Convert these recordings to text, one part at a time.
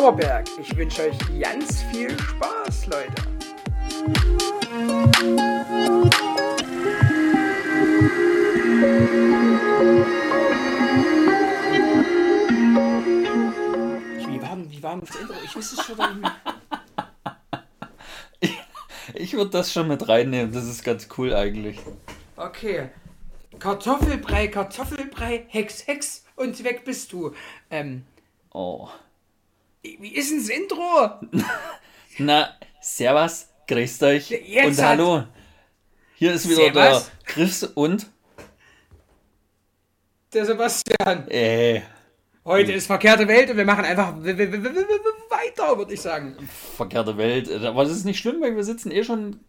Dauerberg. Ich wünsche euch ganz viel Spaß, Leute. Wie war denn, wie war denn das Intro? Ich weiß es schon gar nicht mehr. Ich würde das schon mit reinnehmen, das ist ganz cool eigentlich. Okay. Kartoffelbrei, Kartoffelbrei, Hex, Hex und weg bist du. Ähm, Oh. Wie ist denn das Intro? Na, servus, grüßt euch Jetzt und hallo. Hier ist wieder Servus. der Chris und Der Sebastian. äh, Heute ist verkehrte Welt und wir machen einfach weiter, würde ich sagen. verkehrte Welt. Aber das ist nicht schlimm, weil wir sitzen eh schon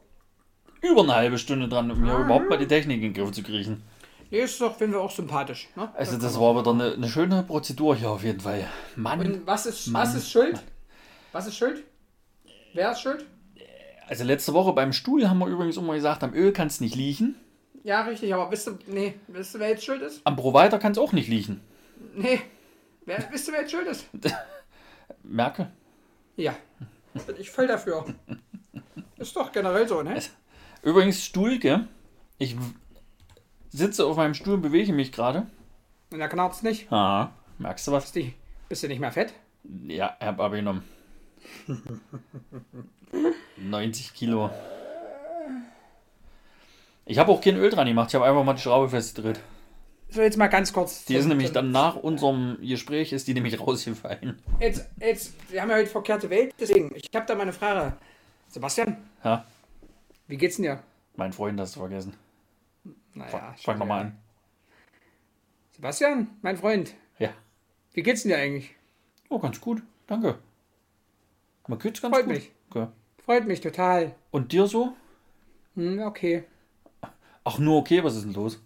über eine halbe Stunde dran, um hier überhaupt mal die Technik in den Griff zu kriegen. Nee, ist doch, finden wir auch sympathisch. Ne? Also das war wieder eine, eine schöne Prozedur hier auf jeden Fall. Mann, Und was ist, Mann. was ist schuld? Was ist schuld? Wer ist schuld? also letzte Woche beim Stuhl haben wir übrigens immer gesagt, am Öl kann es nicht liegen, Ja, richtig, aber wisst du, nee, wisst du, wer jetzt schuld ist? am Provider kann es auch nicht liegen. Nee. Wer, wisst ihr, wer jetzt schuld ist? Merkel. Ja. Bin ich voll dafür. Ist doch generell so, ne? Übrigens Stuhl, gell? Ich sitze auf meinem Stuhl und bewege mich gerade. Und da knarzt nicht. Ah, merkst du was? Bist du, bist du nicht mehr fett? Ja, hab abgenommen. 90 Kilo. Ich habe auch kein Öl dran gemacht, ich habe einfach mal die Schraube festgedreht. So, jetzt mal ganz kurz. Die ist nämlich dann nach unserem Gespräch, ist die nämlich rausgefallen. Jetzt, jetzt, wir haben ja heute verkehrte Welt, deswegen, ich habe da mal eine Frage. Sebastian, Ja, wie geht's denn dir? mein Freund hast du vergessen. Naja, Fang, nochmal an. Sebastian, mein Freund, Ja. wie geht's denn dir eigentlich? Oh, ganz gut, danke. Man geht's ganz Freut gut. mich. Okay. Freut mich total. Und dir so? Hm, okay, Ach, nur okay, was ist denn los?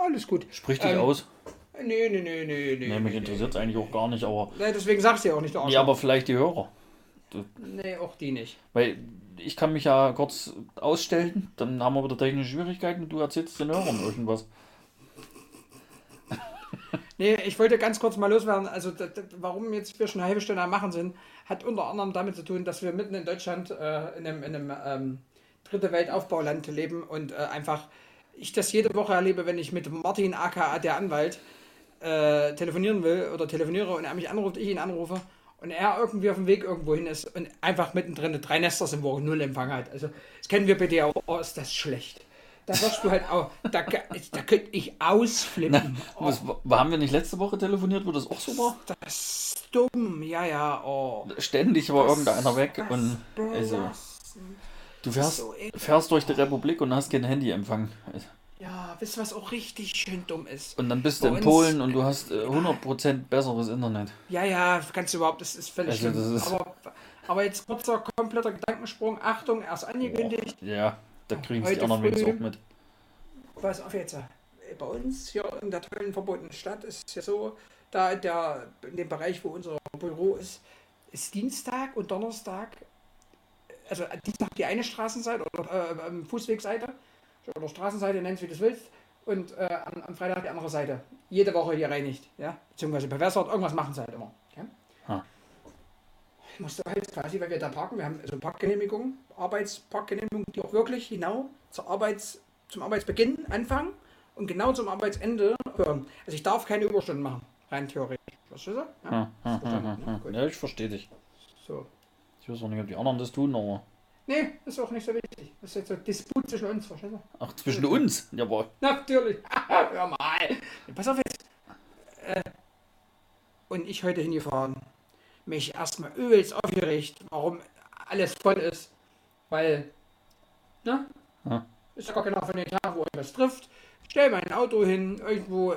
alles gut. Sprich dich Ähm, aus. Nee, nee, nee, nee, nee. Nee, mich interessiert es eigentlich auch gar nicht, aber. Nee, deswegen sagst du ja auch nicht, Arschloch. Ja, aber vielleicht die Hörer. Nee, auch die nicht. Weil ich kann mich ja kurz ausstellen, dann haben wir wieder technische Schwierigkeiten und du erzählst den Hörern irgendwas. Nee, ich wollte ganz kurz mal loswerden. Also, d- d- warum jetzt wir schon eine halbe Stunde am Machen sind, hat unter anderem damit zu tun, dass wir mitten in Deutschland äh, in einem, in einem ähm, dritte Weltaufbauland leben und äh, einfach ich das jede Woche erlebe, wenn ich mit Martin aka der Anwalt äh, telefonieren will oder telefoniere und er mich anruft, ich ihn anrufe und er irgendwie auf dem Weg irgendwo hin ist und einfach mittendrin drei Nester sind, wo er null Empfang hat. Also, das kennen wir bitte auch. Oh, ist das schlecht. Da wirst du halt auch, da, da könnte ich ausflippen. Oh. Was, haben wir nicht letzte Woche telefoniert, wo das auch so war? Das ist dumm, ja, ja, oh. Ständig war Das- irgendeiner weg und also, du fährst, so fährst durch die Republik und hast kein Handyempfang. Ja, wisst ihr, was auch richtig schön dumm ist? Und dann bist du Bei in uns- Polen und du hast äh, 100% besseres Internet. Ja, ja, kannst du überhaupt, das ist völlig Also, schlimm. das ist- aber, aber jetzt kurzer, kompletter Gedankensprung. Achtung, erst angekündigt. Ja, da kriegen es die Heute anderen wenigstens auch mit. Pass auf jetzt. äh, Bei uns hier in der tollen verbotenen Stadt ist es ja so, da in, der, in dem Bereich, wo unser Büro ist, ist Dienstag und Donnerstag, also Dienstag die eine Straßenseite oder äh, ähm, Fußwegseite oder Straßenseite, nennst wie du es willst, und äh, am, am Freitag die andere Seite. Jede Woche hier reinigt, ja, beziehungsweise bewässert, irgendwas machen sie halt immer. Ja? Ah. Ich musste halt quasi, weil wir da parken, wir haben so Parkgenehmigung, Arbeitsparkgenehmigung, die auch wirklich genau zur Arbeits, zum Arbeitsbeginn anfangen und genau zum Arbeitsende hören. Also ich darf keine Überstunden machen, rein theoretisch. Verstehst du? Ja? Hm, hm, verstanden, hm, ne? hm. Ja, ich verstehe dich. So. Ich weiß auch nicht, ob die anderen das tun, aber. Nee, ist auch nicht so wichtig. Das ist jetzt so ein Disput zwischen uns, verstehst du? Ach, zwischen uns? Jawohl. Natürlich. Hör mal. Pass auf jetzt. Äh, und ich heute hingefahren. Mich erstmal übelst aufgeregt, warum alles voll ist. Weil, ne? Ja. Ist ja gar keiner von den Tagen, wo etwas trifft. Stell mein Auto hin, irgendwo,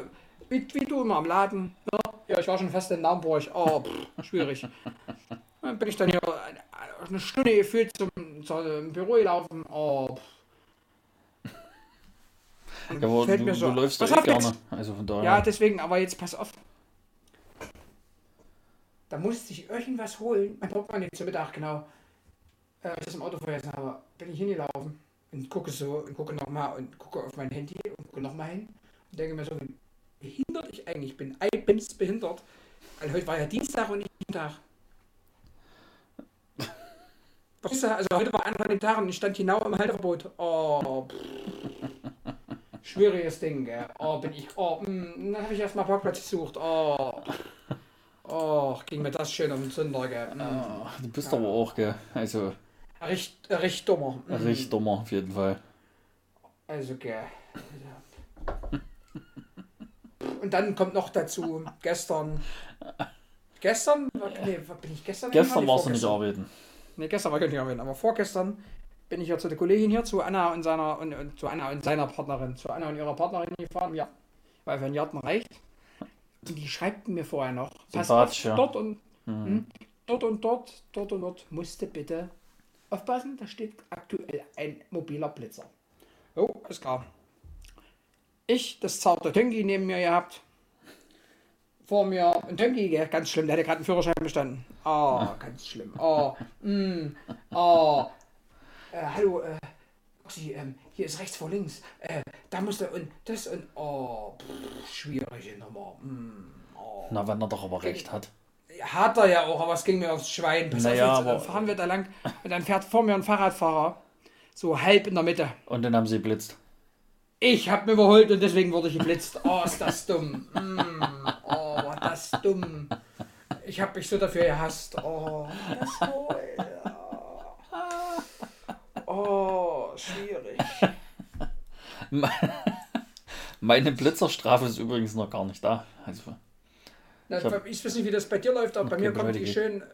wie, wie du immer am Laden. Ne? Ja, ich war schon fast in Naumburg. Oh, pff, schwierig. Dann bin ich dann hier eine Stunde gefühlt zum, zum Büro gelaufen. Oh, Ja, aber fällt du, mir so- du läufst doch eh jetzt. gerne. Also von daher. Ja, deswegen, aber jetzt pass auf. Da musste ich irgendwas holen. Mein Portemonnaie zum Mittag, genau. Äh, als ich das im Auto vergessen habe, bin ich hingelaufen und gucke so und gucke nochmal und gucke auf mein Handy und gucke nochmal hin und denke mir so, wie behindert ich eigentlich bin. Eibims behindert. Weil heute war ja Dienstag und nicht Dienstag. Also heute war einer von den Tagen und ich stand genau im Halteverbot. Oh, pff. Schwieriges Ding, gell? Oh, bin ich. Oh, mm, dann habe ich erstmal Parkplatz gesucht. Oh. Oh, ging mir das schön um den Sünder, gell? Ah, Du bist aber auch, gell? Also, Recht, recht dummer. Mm. richtig dummer auf jeden Fall. Also, gell. Und dann kommt noch dazu, gestern. Gestern? Nee, bin ich gestern? Gestern warst du nicht arbeiten. Nee, gestern war ich nicht arbeiten, aber vorgestern bin ich ja zu der Kollegin hier, zu Anna und seiner und, und zu Anna und seiner Partnerin, zu Anna und ihrer Partnerin gefahren, ja, weil für einen Garten reicht. Und die schreibten mir vorher noch, pass auf, ja. dort und hm, dort und dort, dort und dort musste bitte aufpassen, da steht aktuell ein mobiler Blitzer. Oh, ist klar. Ich, das zarte Tönki neben mir gehabt. Vor mir ein Tönki, ganz schlimm, der hatte gerade einen Führerschein bestanden. Oh, ganz schlimm. Oh, mm, oh. Äh, hallo, äh, Sie, ähm, hier ist rechts vor links. Äh, da musste und das und oh, pff, schwierige Nummer. Mm, oh. Na, wenn er doch aber recht hat. Hat er ja auch, aber es ging mir aufs Schwein. Pass Naja, auf, jetzt, aber- äh, fahren wir da lang und dann fährt vor mir ein Fahrradfahrer, so halb in der Mitte. Und dann haben sie blitzt. Ich hab mir überholt und deswegen wurde ich geblitzt. Oh, ist das dumm. Mm, oh, war das dumm. Ich hab mich so dafür gehasst. Oh, das wohl. Oh, schwierig. Meine Blitzerstrafe ist übrigens noch gar nicht da. Also, Na, Ich hab- ich weiß nicht, wie das bei dir läuft, aber bei mir kommt die schön, äh,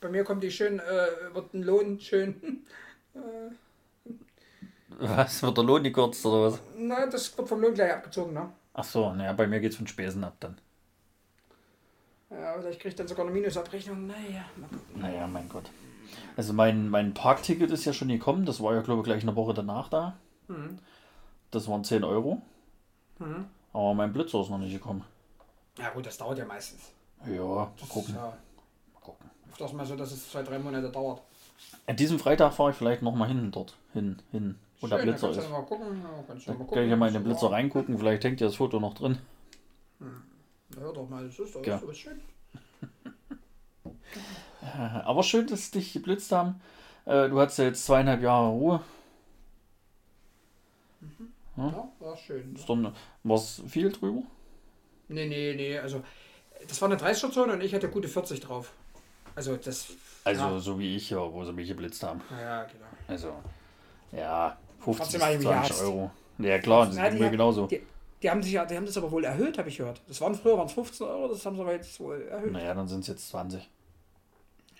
bei mir kommt die schön, äh, wird ein Lohn schön. was? Wird der Lohn gekürzt oder was? Na, das wird vom Lohn gleich abgezogen, ne? Ach so, naja, bei mir geht's von Spesen ab dann. Ja, vielleicht kriege ich dann sogar eine Minusabrechnung. Naja, mal gucken. Naja, mein Gott. Also mein, mein Parkticket ist ja schon gekommen. Das war ja, glaube ich, gleich eine Woche danach da. Mhm. Das waren 10 Euro. Mhm. Aber mein Blitzer ist noch nicht gekommen. Ja gut, das dauert ja meistens. Ja, mal gucken. Ist ja Mal gucken. öfters mal so, dass es zwei, drei Monate dauert. An diesem Freitag fahre ich vielleicht nochmal hin dort. Hin, hin. Wo der Schön, da Blitzer ist. Mal gucken. Ja, mal kann ich ja mal in den Blitzer reingucken. Vielleicht hängt ja das Foto noch drin. Na, Hör doch mal, das ist doch Ja. so schön. Aber schön, dass dich geblitzt haben. Äh, Du hattest ja jetzt zweieinhalb Jahre Ruhe. Ja, war schön. Ist dann was viel drüber? Nee, nee, nee, also das war eine 30er-Zone und ich hatte gute 40 drauf. Also das. Also Ja. so wie ich ja, wo sie mich geblitzt haben. Ja, genau. Also, ja, 50 Trotzdem habe ich mich 20 gehasst. Euro. Ja klar, das ist mir genauso. Die, die haben sich ja, die haben das aber wohl erhöht, habe ich gehört. Das waren früher waren es 15 Euro, das haben sie aber jetzt wohl erhöht. Naja, dann sind es jetzt 20.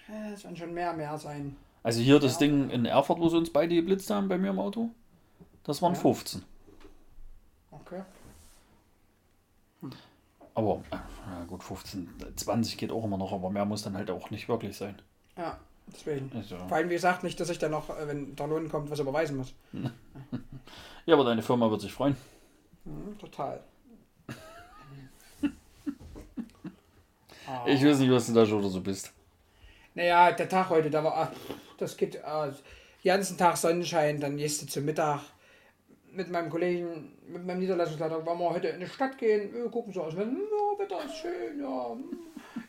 Ja, Es werden schon mehr, mehr sein. Also hier das Ja. Ding in Erfurt, wo sie uns beide geblitzt haben bei mir im Auto, das waren Ja. 15. Okay. Aber, äh, ja gut, 15, 20 geht auch immer noch, aber mehr muss dann halt auch nicht wirklich sein. Ja, deswegen. Also, Vor allem, wie gesagt, nicht, dass ich dann noch, äh, wenn der Lohn kommt, was überweisen muss. ja, aber deine Firma wird sich freuen. Mhm, total. Ich weiß nicht, was du da schon oder so bist. Naja, der Tag heute, da war, das geht, äh, den ganzen Tag Sonnenschein, dann gehst du zum Mittag mit meinem Kollegen, mit meinem Niederlassungsleiter, wollen wir heute in die Stadt gehen, wir gucken so aus, ja, Wetter ist schön, ja, hm.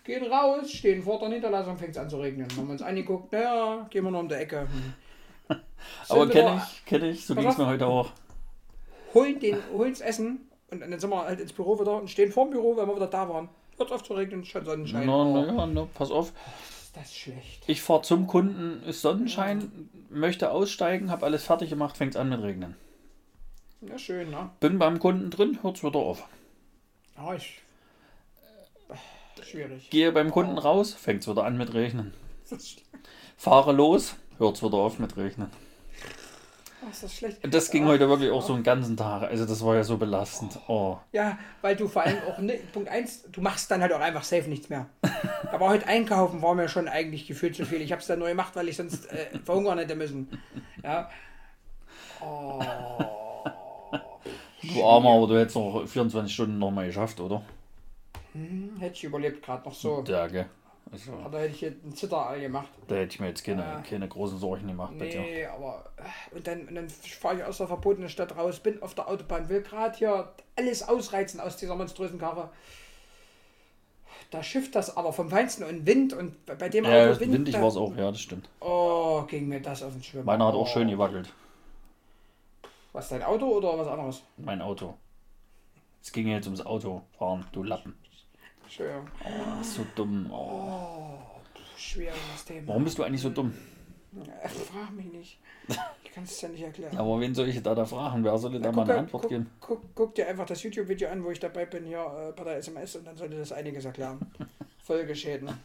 gehen raus, stehen vor der Niederlassung, fängt es an zu regnen. Haben wir uns angeguckt, naja, gehen wir noch um die Ecke. Hm. Aber kenne ich, kenne ich, so ging es mir heute auch. Holen den, holen's Essen und dann sind wir halt ins Büro wieder und stehen vor dem Büro, weil wir wieder da waren. Hört auf zu regnen, schon Sonnenschein. Na, na, ja, na, pass auf. ist das schlecht. Ich fahre zum Kunden, ist Sonnenschein, möchte aussteigen, habe alles fertig gemacht, fängt an mit Regnen. Ja, schön, ne? Bin beim Kunden drin, hört's wieder auf. Ja, ich. Schwierig. Gehe beim Kunden raus, fängt's wieder an mit Regnen. Das ist, Fahre los, hört's wieder auf mit Regnen. Oh, ist das schlecht. Das ging heute wirklich auch so einen ganzen Tag. Also das war ja so belastend. Oh. Ja, weil du vor allem auch, ne, Punkt 1, du machst dann halt auch einfach safe nichts mehr. Aber heute einkaufen war mir schon eigentlich gefühlt zu viel. Ich habe es dann nur gemacht, weil ich sonst äh, verhungern hätte müssen. Ja. Oh. Du Armer, aber du hättest noch 24 Stunden noch mal geschafft, oder? Hm, hätte ich überlebt gerade noch so. Ja, Also, Da hätte ich jetzt einen Zitter gemacht. da hätte ich mir jetzt keine, Ja. keine großen Sorgen gemacht. Nee, aber. äh, Und dann, und dann fahre ich aus der verbotenen Stadt raus, bin auf der Autobahn, will gerade hier alles ausreizen aus dieser monströsen Karre. da schifft das aber vom Feinsten und Wind und bei- dem Ja, Auto Wind. windig war es auch, ja, das stimmt. Oh, ging mir das auf den Schwimmer. Meiner hat oh. auch schön gewackelt. Was, dein Auto oder was anderes? Mein Auto. Es ging jetzt ums Auto fahren, du Lappen. Schön. Oh, so dumm. Oh. Schwieriges Thema. Warum bist du eigentlich so dumm? Äh, frag mich nicht. Ich kann es ja nicht erklären. Aber wen soll ich da, da fragen? Wer soll dir da mal eine Antwort guck, geben? guck, guck dir einfach das YouTube-Video an, wo ich dabei bin, hier äh, bei der SMS und dann sollte das einiges erklären. Folgeschäden.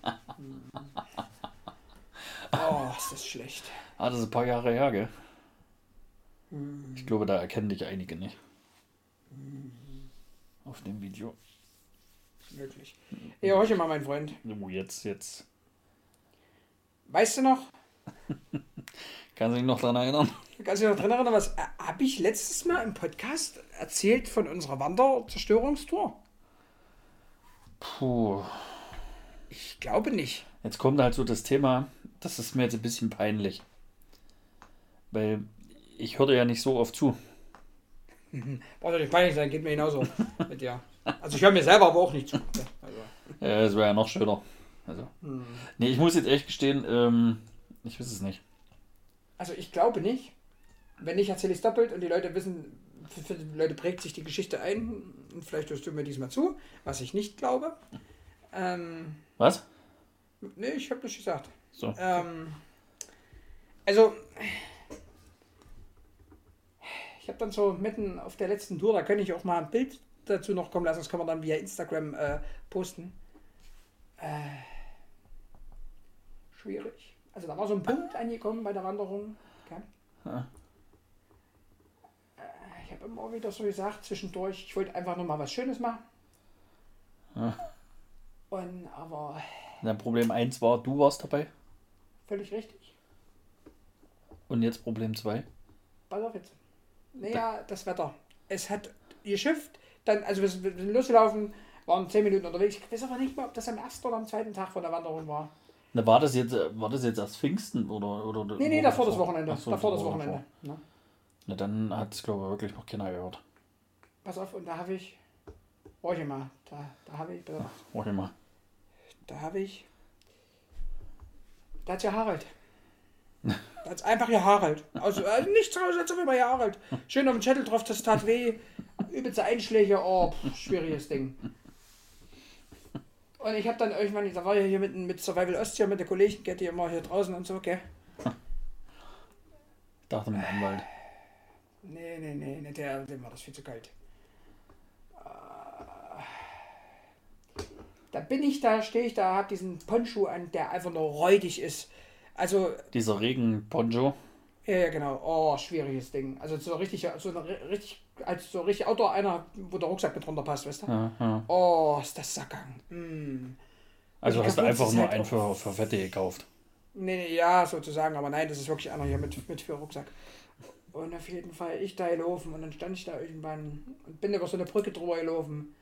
Oh, ist das schlecht. Ah, das ist ein paar Jahre her, gell? Hm. Ich glaube, da erkennen dich einige nicht. Auf dem Video. Möglich. Ja, horche mal, mein Freund. Jetzt, jetzt. Weißt du noch, Kannst du dich noch daran erinnern? kannst du dich noch dran erinnern, was äh, habe ich letztes Mal im Podcast erzählt von unserer Wanderzerstörungstour? Puh. Ich glaube nicht. Jetzt kommt halt so das Thema, das ist mir jetzt ein bisschen peinlich. Weil ich höre dir ja nicht so oft zu. Braucht doch nicht peinlich sein, geht mir genauso mit dir. Also ich höre mir selber aber auch nicht zu. Also, Ja, das wäre ja noch schöner. Also. hm. Nee, ich muss jetzt echt gestehen, ähm, ich weiß es nicht. also ich glaube nicht. Wenn nicht, erzähle ich es doppelt und die Leute wissen, für, für die Leute prägt sich die Geschichte ein und vielleicht hörst du mir diesmal zu, was ich nicht glaube. Ähm, Was? nee, ich habe nicht gesagt. So. Ähm, also, ich habe dann so mitten auf der letzten Tour, da kann ich auch mal ein Bild dazu noch kommen lassen, das kann man dann via Instagram äh, posten. Äh, schwierig. Also da war so ein Punkt angekommen bei der Wanderung. Okay. Ja. Äh, Ich habe immer wieder so gesagt, zwischendurch, ich wollte einfach nur mal was Schönes machen. Ja. Und aber Dein Problem 1 war, du warst dabei. völlig richtig. Und jetzt Problem 2. Pass auf jetzt. Naja, das Wetter. Es hat geschifft, dann, also wir sind losgelaufen, waren zehn Minuten unterwegs. Ich weiß aber nicht mehr, ob das am ersten oder am zweiten Tag von der Wanderung war. Na, war das jetzt, äh, war das jetzt erst Pfingsten oder? oder Nee, nee, davor das Wochenende. So, davor das davor, Wochenende. Ne? Na, dann hat es, glaube ich, wirklich noch keiner gehört. Pass auf, und da habe ich. Warte mal, da, da habe ich. Warte mal. Da habe ich. Da hat's ja Harald. Da hat's einfach ja Harald. Also, also nichts raus, als immer ja Harald. Schön auf den Zettel drauf, das tat weh. Übelste Einschläge, oh, pff, schwieriges Ding. Und ich habe dann irgendwann, da war ja hier mit, mit Survival Ost hier mit der Kollegen, geht die immer hier draußen und so? Ich dachte mit dem Anwalt. Nee, nee, nee, nee der, dem war das viel zu kalt. Äh, Da bin ich da, stehe ich da, hab diesen Poncho an, der einfach nur räudig ist. Also, Dieser Regenponcho. ja, ja, genau. Oh, schwieriges Ding. Also so richtig, so eine ri- richtig, als so richtig Outdoor einer, wo der Rucksack mit runter passt, weißt du? Ja, ja. Oh, ist das Sackgang. Mm. Also hast du einfach nur halt einen für, für Fette gekauft. Nee, nee, ja, sozusagen, aber nein, das ist wirklich einer hier mit, mit für Rucksack. Und auf jeden Fall, ich da gelaufen und dann stand ich da irgendwann und bin über so eine Brücke drüber gelaufen.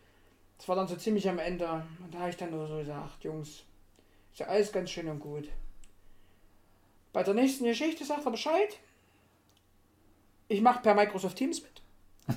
Das war dann so ziemlich am Ende. Und da habe ich dann nur so gesagt, Jungs, ist ja alles ganz schön und gut. Bei der nächsten Geschichte sagt er Bescheid. Ich mache per Microsoft Teams mit.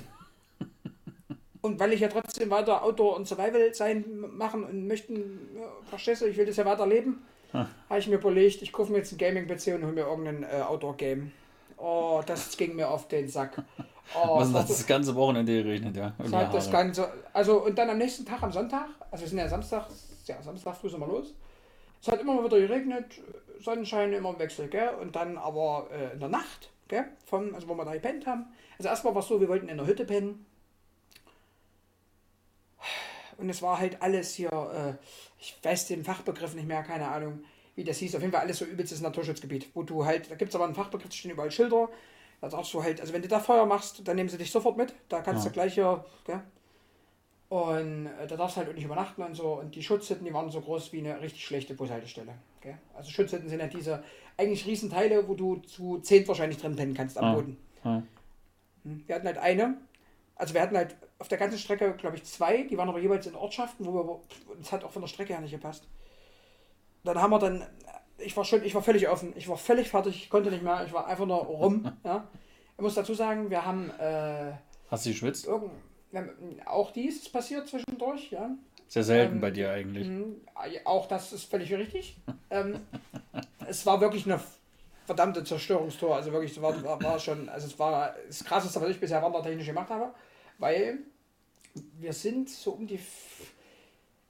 Und weil ich ja trotzdem weiter Outdoor und Survival sein machen und möchten, ja, verstehst du, ich will das ja weiter leben, habe ich mir überlegt, ich kaufe mir jetzt ein Gaming-PC und hole mir irgendein äh, Outdoor-Game. Oh, das ging mir auf den Sack. Oh, Was das hat das ganze Wochenende geregnet, ja? Und das hat das. Ganze, also und dann am nächsten Tag, am Sonntag, also wir sind ja Samstag, ja Samstag früh sind wir los. Es hat immer wieder geregnet, Sonnenschein immer im Wechsel, gell? Und dann aber äh, in der Nacht, gell? Vom, also wo wir da gepennt haben. Also erstmal war es so, wir wollten in der Hütte pennen. Und es war halt alles hier, äh, ich weiß den Fachbegriff nicht mehr, keine Ahnung, wie das hieß. Auf jeden Fall alles so übelstes Naturschutzgebiet, wo du halt, da gibt es aber einen Fachbegriff, da stehen überall Schilder. Da darfst du halt, also wenn du da Feuer machst, dann nehmen sie dich sofort mit. Da kannst Ja. du gleich hier, gell? Und äh, da darfst du halt auch nicht übernachten und so. Und die Schutzhütten, die waren so groß wie eine richtig schlechte Bushaltestelle. Gell? Also Schutzhütten sind ja diese eigentlich Riesenteile, wo du zu zehn wahrscheinlich drin pennen kannst am Ah. Boden. Ja. Hm. Wir hatten halt eine, also wir hatten halt auf der ganzen Strecke, glaube ich, zwei, die waren aber jeweils in Ortschaften, wo wir, das hat auch von der Strecke her nicht gepasst. Dann haben wir dann, ich war schon, ich war völlig offen, ich war völlig fertig, ich konnte nicht mehr, ich war einfach nur rum. ja. Ich muss dazu sagen, wir haben äh, Hast du geschwitzt? irgend, wir auch dies ist passiert zwischendurch, ja. Sehr selten Ähm, bei dir eigentlich. Mhm, Auch das ist völlig richtig. ähm, es war wirklich eine verdammte Zerstörungstor. Also wirklich, es war, war, war schon, also es war das krasseste, was ich bisher wandertechnisch gemacht habe, weil wir sind so um die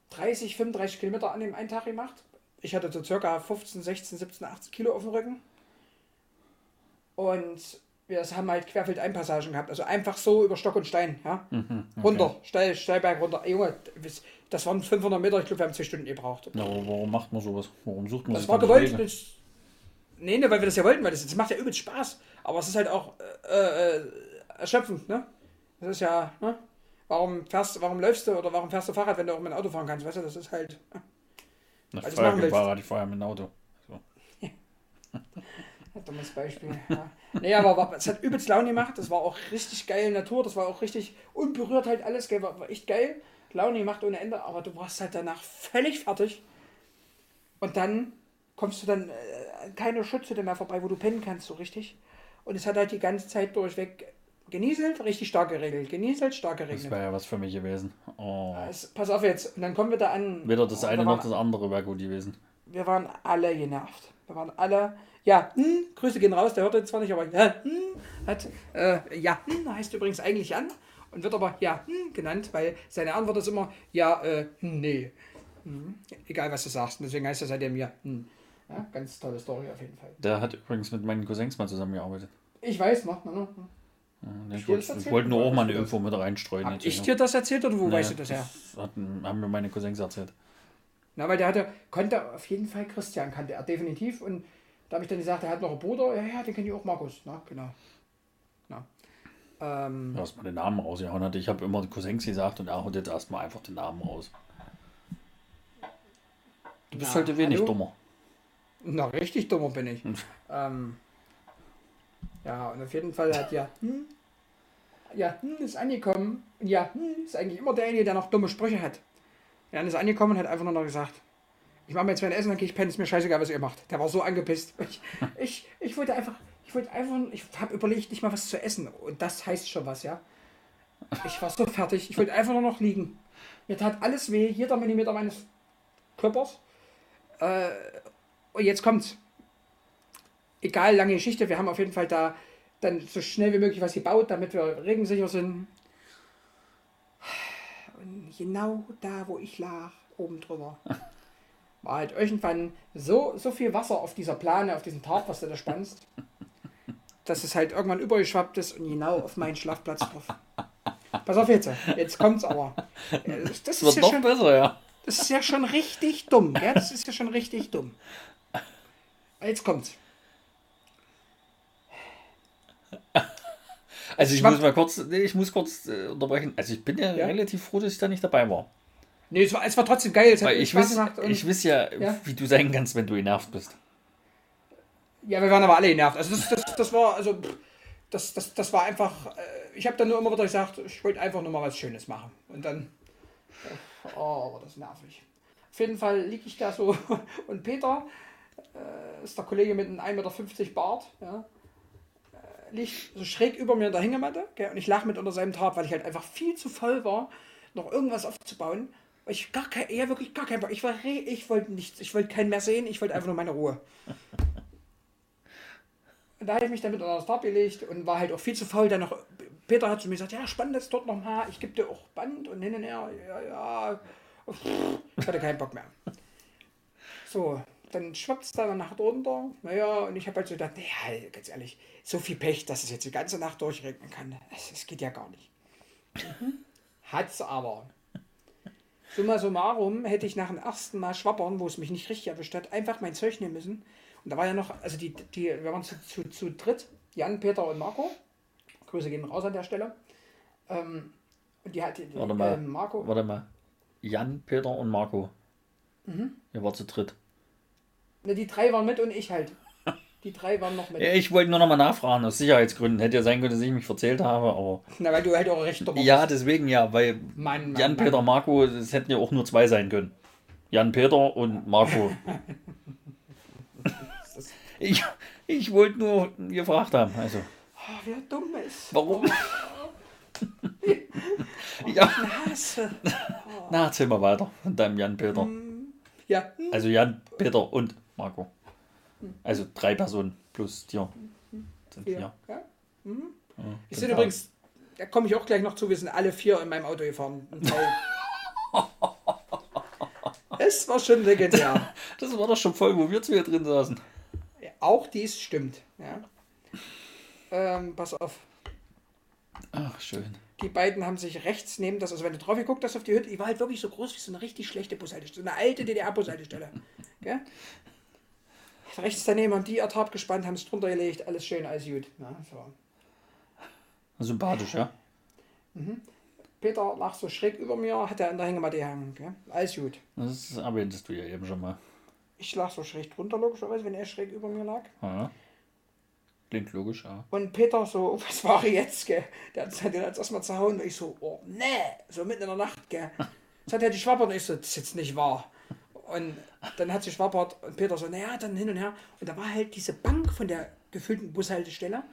30, 35 Kilometer an dem einen Tag gemacht. Ich hatte so circa 15, 16, 17, 18 Kilo auf dem Rücken. Und wir haben halt Querfeldeinpassagen gehabt. Also einfach so über Stock und Stein. Ja? Mhm, okay. Runter, steil, Steilberg runter. Junge, das waren 500 Meter. Ich glaube, wir haben zwei Stunden gebraucht. Ja, aber warum macht man sowas? Warum sucht man Das sich war gewollt. Das, nee, ne, weil wir das ja wollten, weil das, das macht ja übelst Spaß. Aber es ist halt auch äh, äh, erschöpfend, ne? Das ist ja, ne? Warum fährst warum läufst du oder warum fährst du Fahrrad, wenn du auch mit dem Auto fahren kannst? Weißt du, das ist halt. Na, Ich das fahre. Fahrrad, ich ja mit dem Auto. So. dummes Beispiel. Ja. Nee, aber es hat übelst Laune gemacht. Das war auch richtig geil Natur. Das war auch richtig unberührt halt alles. Gell? War, war echt geil. Laune gemacht ohne Ende. Aber du warst halt danach völlig fertig. Und dann kommst du dann äh, keine Schutzhütte mehr vorbei, wo du pennen kannst, so richtig. Und es hat halt die ganze Zeit durchweg genieselt, richtig stark geregelt. Genieselt, stark Das geregnet. wäre ja was für mich gewesen. Oh. Es- pass auf jetzt. Und dann kommen wir da an. Weder das eine noch das andere wäre gut gewesen. wir waren alle genervt. Wir waren alle, ja, hm, Grüße gehen raus, der hört jetzt zwar nicht, aber ja, hm, hat, äh, ja, hm, heißt übrigens eigentlich Jan und wird aber ja, hm, genannt, weil seine Antwort ist immer, ja, äh, hm, nee. Hm, egal, was du sagst. Deswegen heißt er seitdem ja, hm. Ja, ganz tolle Story auf jeden Fall. Der hat übrigens mit meinen Cousins mal zusammengearbeitet. Ich weiß, macht man noch. Ja, Hab Ich ich das wollte, wollte nur auch mal eine Info mit reinstreuen. Hab ich ja. dir das erzählt oder wo Nee, weißt du das her? hatten, haben mir meine Cousins erzählt. Na, weil der hatte, konnte auf jeden Fall Christian, kannte er definitiv. Und da habe ich dann gesagt, er hat noch einen Bruder. Ja, ja, den kenne ich auch, Markus. Na, genau. Na. Ähm, Du hast mal den Namen rausgehauen. Hatte. Ich habe immer Cousins gesagt und er haut jetzt erstmal einfach den Namen raus. Du bist Na, heute wenig hallo? dummer. Na, richtig dummer bin ich. Hm. ähm, ja, und auf jeden Fall hat ja, hm, ja, hm, ist angekommen. Ja, hm, ist eigentlich immer derjenige, der noch dumme Sprüche hat. Ja, ist angekommen und hat einfach nur noch gesagt, ich mache mir jetzt mein Essen, dann gehe ich pennen, ist mir scheißegal, was ihr macht. Der war so angepisst. Ich, ich, ich wollte einfach, ich wollte einfach, ich habe überlegt, nicht mal was zu essen. Und das heißt schon was, ja. Ich war so fertig. Ich wollte einfach nur noch liegen. Mir tat alles weh, jeder Millimeter meines Körpers. Äh, und jetzt kommt's. Egal, lange Geschichte, wir haben auf jeden Fall da dann so schnell wie möglich was gebaut, damit wir regensicher sind. Und genau da, wo ich lag, oben drüber, war halt irgendwann so, so viel Wasser auf dieser Plane, auf diesem Tarp, was du da spannst, dass es halt irgendwann übergeschwappt ist und genau auf meinen Schlafplatz drauf. Pass auf jetzt, jetzt kommt's aber. Das, das, wird ja noch schon, besser, ja. das ist ja schon richtig dumm. Ja, das ist ja schon richtig dumm. Jetzt kommt's. Also ich Schwapp- muss mal kurz, nee, ich muss kurz äh, unterbrechen. Also ich bin ja, Ja? relativ froh, dass ich da nicht dabei war. Nee, es war, es war trotzdem geil. Es hat Weil ich Spaß weiß, gemacht. Und ich weiß ja, Ja. wie du sein kannst, wenn du genervt bist. ja, wir waren aber alle genervt. Also das, das, das war, also das, das, das war einfach, äh, ich habe dann nur immer wieder gesagt, ich wollte einfach nur mal was Schönes machen. Und dann, äh, oh, war das nervig. Auf jeden Fall liege ich da so und Peter äh, ist der Kollege mit einem 1,50 Meter Bart, ja, äh, liegt so schräg über mir in der Hängematte gell, und ich lache mit unter seinem Tarp, weil ich halt einfach viel zu voll war, noch irgendwas aufzubauen. Ich gar kein, ja wirklich gar kein Bock. Ich war, ich wollte nichts, ich wollte keinen mehr sehen, ich wollte einfach nur meine Ruhe. Und da habe ich mich dann mit unter das Tarp gelegt und war halt auch viel zu faul. Dann noch, Peter hat zu mir gesagt, ja, spann das dort noch mal, ich gebe dir auch Band und hin und her. Ja, ja. Ich hatte keinen Bock mehr. So, dann schwappt es da eine Nacht runter. Naja, und ich habe halt so gedacht, naja, ganz ehrlich, so viel Pech, dass es jetzt die ganze Nacht durchregnen kann. Das, das geht ja gar nicht. Mhm. Hat's aber. Summa summarum hätte ich nach dem ersten Mal schwappern, wo es mich nicht richtig erwischt hat, einfach mein Zeug nehmen müssen. Und da war ja noch, also die, die wir waren zu, zu, zu dritt, Jan, Peter und Marco. Grüße gehen raus an der Stelle. Ähm, und die hat die, Warte mal. ähm, Marco. Warte mal. Jan, Peter und Marco. Mhm. Ihr wart zu dritt. Ne, die drei waren mit und ich halt. Die drei waren noch mit. Ich wollte nur noch mal nachfragen, aus Sicherheitsgründen. Hätte ja sein können, dass ich mich verzählt habe, aber. Na, weil du halt auch recht dumm Ja, deswegen ja, weil Mann, Mann, Jan, Mann. Peter, Marco, es hätten ja auch nur zwei sein können. Jan, Peter und Marco. ich ich wollte nur gefragt haben. Also, Oh, wer dumm ist. warum? Ja. Nase. Na, erzähl mal weiter von deinem Jan-Peter. Ja. hm, Also Jan, Peter und Marco. Also drei Personen plus dir. Sind vier. Ja. Mhm. Ja, Wir sind übrigens, da komme ich auch gleich noch zu, wir sind alle vier in meinem Auto gefahren. Es war schon legendär. Das war doch schon voll, wo wir zwei drin saßen. Ja, Auch dies stimmt. Ja. Ähm, pass auf. Ach, schön. Die beiden haben sich rechts neben das, also wenn du drauf geguckt hast auf die Hütte, die war halt wirklich so groß wie so eine richtig schlechte Bushaltestelle. So eine alte DDR-Bushaltestelle. Rechts daneben haben die Ertrag gespannt, haben es drunter gelegt, alles schön, alles gut. Ja, so. Sympathisch, ja? Peter lag so schräg über mir, hat er in der Hängematte gehangen. Gell? Alles gut. Das erwähntest du ja eben schon mal. Ich lag so schräg drunter, logischerweise, wenn er schräg über mir lag. Ja. Klingt logisch, ja. Und Peter so, oh, was war jetzt, gell? Der hat den jetzt erstmal zerhauen. Und ich so, oh, nee, so mitten in der Nacht, gell? Das hat er die schwappert und ich so, das ist jetzt nicht wahr. Und dann hat sie schwappert und Peter so, naja, dann hin und her. Und da war halt diese Bank von der gefüllten Bushaltestelle,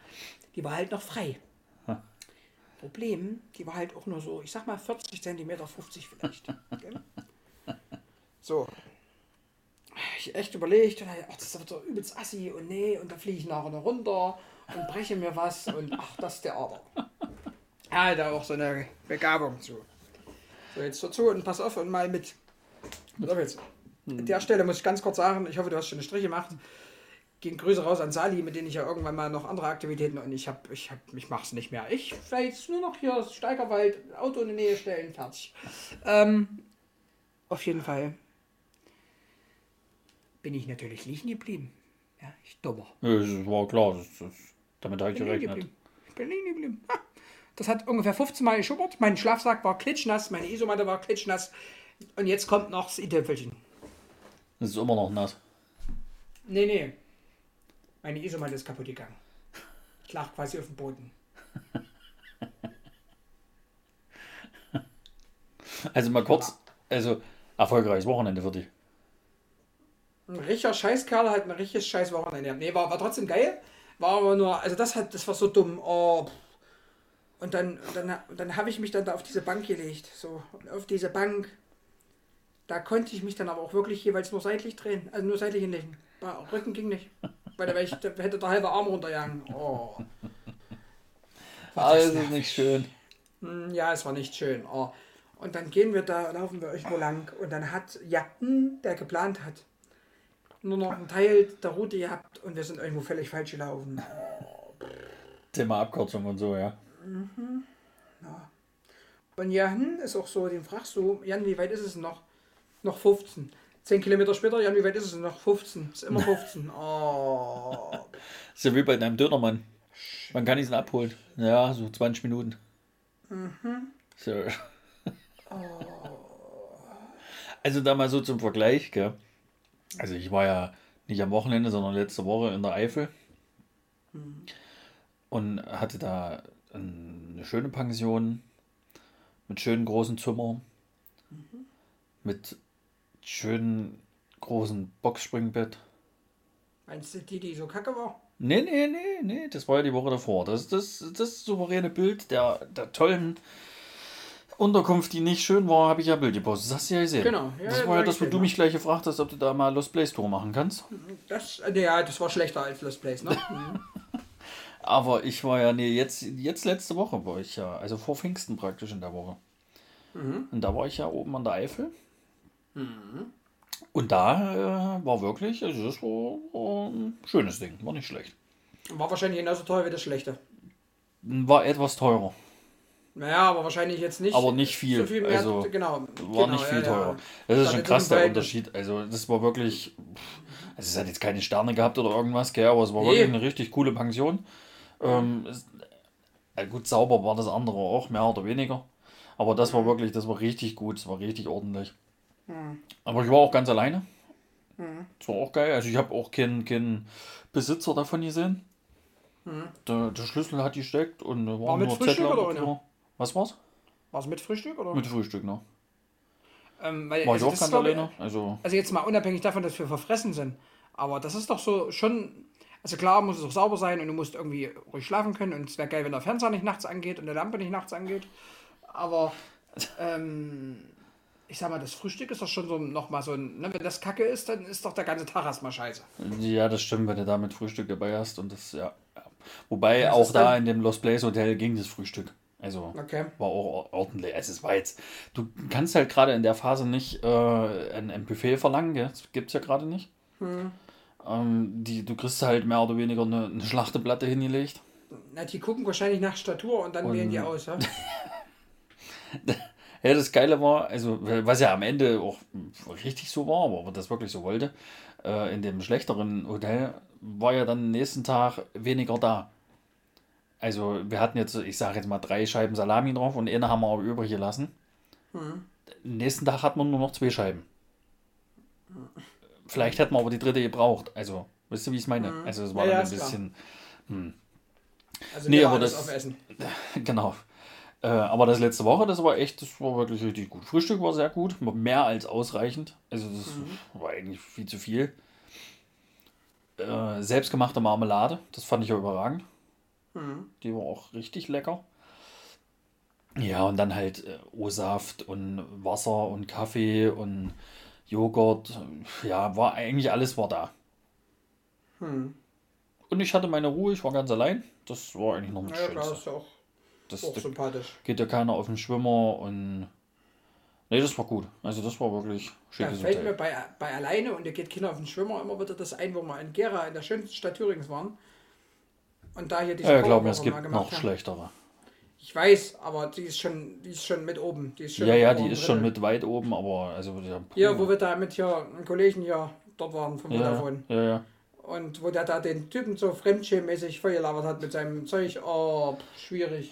die war halt noch frei. Problem, die war halt auch nur so, ich sag mal 40 Zentimeter, 50 vielleicht. So. Ich echt überlegt, und dann, ach, das wird doch übelst assi und nee, und da fliege ich nachher noch runter und breche mir was und ach, das ist der Ader. Er hat da auch so eine Begabung zu. So, jetzt dazu und pass auf und mal mit. Pass auf jetzt. An der Stelle muss ich ganz kurz sagen, ich hoffe, du hast schon eine Strich gemacht. Gehen Grüße raus an Sali, mit denen ich ja irgendwann mal noch andere Aktivitäten und ich hab, ich hab, ich mach's nicht mehr. Ich vielleicht nur noch hier Steigerwald, Auto in die Nähe stellen, fertig. Ähm, auf jeden Fall bin ich natürlich liegen geblieben. Ja, ich dummer. Ja, Das war klar, das, das, damit habe ich bin gerechnet. Ich bin liegen geblieben. Ha. Das hat ungefähr 15 Mal geschubbert. Mein Schlafsack war klitschnass, meine Isomatte war klitschnass. Und jetzt kommt noch das i-Töpfelchen. Das ist immer noch nass. Nee, nee. Meine Isomatte ist kaputt gegangen. Ich lag quasi auf dem Boden. Also mal kurz, also erfolgreiches Wochenende für dich. Ein richtiger Scheißkerl hat ein richtiges scheiß Wochenende. Nee, war, war trotzdem geil. War aber nur, also das hat, das war so dumm. Oh. Und dann, dann, dann habe ich mich dann da auf diese Bank gelegt. So, auf diese Bank. Da konnte ich mich dann aber auch wirklich jeweils nur seitlich drehen. Also nur seitlich hinlegen. Bei Rücken ging nicht. Weil da, ich, da hätte der halbe Arm runtergegangen. Oh. War das Also nervig. nicht schön. Hm, Ja, es war nicht schön. Oh. Und dann gehen wir da, laufen wir irgendwo lang. Und dann hat Jatten, der geplant hat, nur noch einen Teil der Route gehabt und wir sind irgendwo völlig falsch gelaufen. Thema Abkürzung und so, ja. Und Jan ist auch so, den fragst du, Jan, wie weit ist es noch? Noch 15. 10 Kilometer später, Jan, wie weit ist es noch? 15. Ist immer 15. Oh. Ist ja wie bei deinem Dönermann. Man kann ihn abholen. Ja, so 20 Minuten. So. Also da mal so zum Vergleich, gell? Also ich war ja nicht am Wochenende, sondern letzte Woche in der Eifel und hatte da eine schöne Pension mit schönen großen Zimmern, mit schönen großen Boxspringbett. Meinst du die, die so kacke war? Nee, nee, nee, nee, das war ja die Woche davor. Das ist das, das souveräne Bild der, der tollen Unterkunft, die nicht schön war, habe ich ja Bild gepostet. Das hast du ja gesehen. Genau, ja, das war ja das, wo du mich gleich gefragt hast, ob du da mal Lost Place Tour machen kannst. Das, äh, ja, das war schlechter als Lost Place, ne? Mhm. Aber ich war ja, nee, jetzt, jetzt letzte Woche war ich ja, also vor Pfingsten praktisch in der Woche. Mhm. Und da war ich ja oben an der Eifel. Und da äh, war wirklich, das war, war ein schönes Ding, war nicht schlecht. War wahrscheinlich genauso teuer wie das schlechte. War etwas teurer. Naja, aber wahrscheinlich jetzt nicht. Aber nicht viel, So viel mehr, also, genau. War genau, nicht viel ja, teurer. Ja. Das ist schon krass der. Unterschied. Also das war wirklich, also es hat jetzt keine Sterne gehabt oder irgendwas, gell, aber es war Nee. wirklich eine richtig coole Pension. Ähm, es, ja gut, sauber war das andere auch, mehr oder weniger. Aber das Mhm. war wirklich, das war richtig gut, es war richtig ordentlich. Mhm. Aber ich war auch ganz alleine. Das war auch geil. Also ich habe auch keinen keinen Besitzer davon gesehen. Der, der Schlüssel hat gesteckt und da waren Mhm. mit nur Frühstück Zettel oder ohne? Was war's? War es mit Frühstück oder? Mit Frühstück, ne? ähm, weil, War ich also auch das ganz ich- alleine. Also Also jetzt mal unabhängig davon, dass wir verfressen sind. Aber das ist doch so schon. Also klar muss es auch sauber sein und du musst irgendwie ruhig schlafen können. Und es wäre geil, wenn der Fernseher nicht nachts angeht und der Lampe nicht nachts angeht. Aber ähm, ich sag mal, das Frühstück ist doch schon so nochmal so ein, ne, wenn das Kacke ist, dann ist doch der ganze Tag erstmal scheiße. Ja, das stimmt, wenn du da mit Frühstück dabei hast und das, ja. ja. Wobei Was auch da in dem Lost Place Hotel ging das Frühstück. Also Okay. war auch ordentlich. Also es war jetzt, du kannst halt gerade in der Phase nicht äh, ein, ein Buffet verlangen, gell? das gibt es ja gerade nicht. Ähm, die, du kriegst halt mehr oder weniger eine, eine Schlachteplatte hingelegt. Na, die gucken wahrscheinlich nach Statur und dann Und- wählen die aus, ja? Ja, das Geile war, also was ja am Ende auch richtig so war, aber er das wirklich so wollte, äh, in dem schlechteren Hotel war ja dann am nächsten Tag weniger da. Also wir hatten jetzt, ich sage jetzt mal drei Scheiben Salami drauf und eine haben wir aber übrig gelassen. Hm. Am nächsten Tag hat man nur noch zwei Scheiben. Vielleicht hätten wir aber die dritte gebraucht. Also, weißt du, wie ich es meine? Also es war Hm. Ja, dann ein bisschen, Also Nee, aber das- auf Essen. Genau. Äh, aber das letzte Woche, das war echt, das war wirklich richtig gut. Frühstück war sehr gut, mehr als ausreichend. Also das war eigentlich viel zu viel. Äh, selbstgemachte Marmelade, das fand ich ja überragend. Die war auch richtig lecker. Ja, und dann halt äh, O-Saft und Wasser und Kaffee und Joghurt. Ja, war eigentlich alles war da. Und ich hatte meine Ruhe, ich war ganz allein. Das war eigentlich noch das Ja, klar, Das, auch da sympathisch. geht ja keiner auf den Schwimmer und. Nee, das war gut. Also das war wirklich Da schickes fällt mir Hotel. bei, bei alleine und ihr geht Kinder auf den Schwimmer immer wieder das ein, wo wir in Gera in der schönsten Stadt Thürings waren. Und da hier diese Ja, glaub mir, es gibt noch haben. schlechtere. Ich weiß, aber die ist schon, die ist schon mit oben. Die ist schon Ja, ja, die ist schon mit weit oben, aber also ja, Hier, wo wir da mit hier einen Kollegen hier dort waren vom ja, Vodafone. ja, ja. Und wo der da den Typen so fremdschämmäßig vollgelabert hat mit seinem Zeug, oh, schwierig.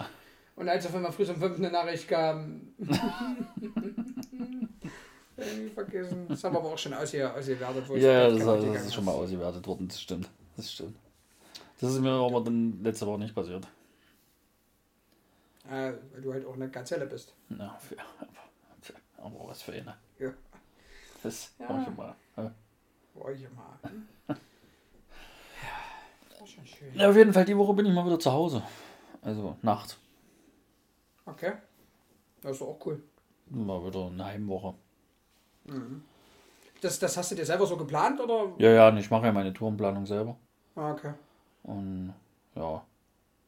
Und als auf einmal früh um 5 eine Nachricht kam, vergessen. Das haben wir aber auch schon ausge ausgewertet, wo ich Ja, das, das ist schon mal ausgewertet worden, das stimmt. Das stimmt. Das ist mir aber dann letzte Woche nicht passiert. Äh, weil du halt auch eine Gazelle bist. Ja, für, aber, aber was für eine. Ja. Das Ja. war schon mal. Ja. Boah, hier mal. Ja, das war schon schön. Ja, auf jeden Fall, die Woche bin ich mal wieder zu Hause. Also Nacht. Okay. Das ist doch auch cool. Mal wieder eine Heimwoche. Das, das hast du dir selber so geplant oder? Ja, ja, und ich mache ja meine Tourenplanung selber. Ah, okay. Und ja.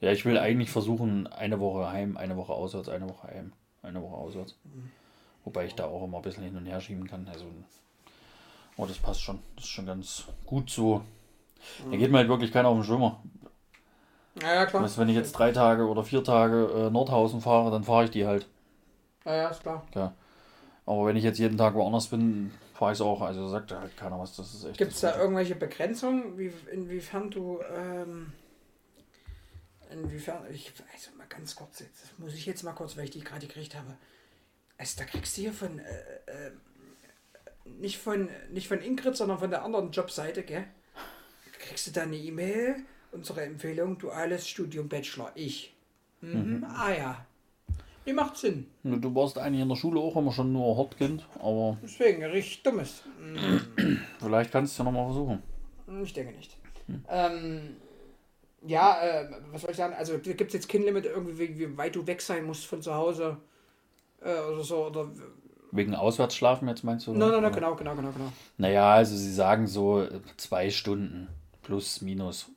Ja, ich will eigentlich versuchen, eine Woche heim, eine Woche auswärts, eine Woche heim, eine Woche auswärts. Wobei ich da auch immer ein bisschen hin und her schieben kann. Also, oh, das passt schon. Das ist schon ganz gut so. Da geht mir halt wirklich keiner auf den Schwimmer. Ja, ja, klar. Weißt, wenn ich jetzt drei Tage oder vier Tage äh, Nordhausen fahre, dann fahre ich die halt. Ja, ja, ist klar. Ja. Aber wenn ich jetzt jeden Tag woanders bin, fahre ich es auch. Also sagt halt keiner was. Das ist echt. Gibt es da irgendwelche Begrenzungen, wie, inwiefern du, ähm, inwiefern, ich, also mal ganz kurz, jetzt, das muss ich jetzt mal kurz, weil ich die gerade gekriegt habe. Also da kriegst du hier von, äh, äh, nicht von, nicht von Ingrid, sondern von der anderen Jobseite, gell? Kriegst du da eine E-Mail, unsere Empfehlung, duales Studium Bachelor, ich. Mhm. Ah ja. Die macht Sinn. Du warst eigentlich in der Schule auch immer schon nur Hortkind, aber Deswegen, richtig dummes. vielleicht kannst du es ja nochmal versuchen. Ich denke nicht. Ähm, ja, äh, was soll ich sagen? Also gibt es jetzt kein Limit irgendwie, wie, wie weit du weg sein musst von zu Hause äh, oder so? Oder, Wegen Auswärtsschlafen jetzt meinst du? nein, nein, nein, genau, genau, genau, genau. Naja, also sie sagen so äh, zwei Stunden plus minus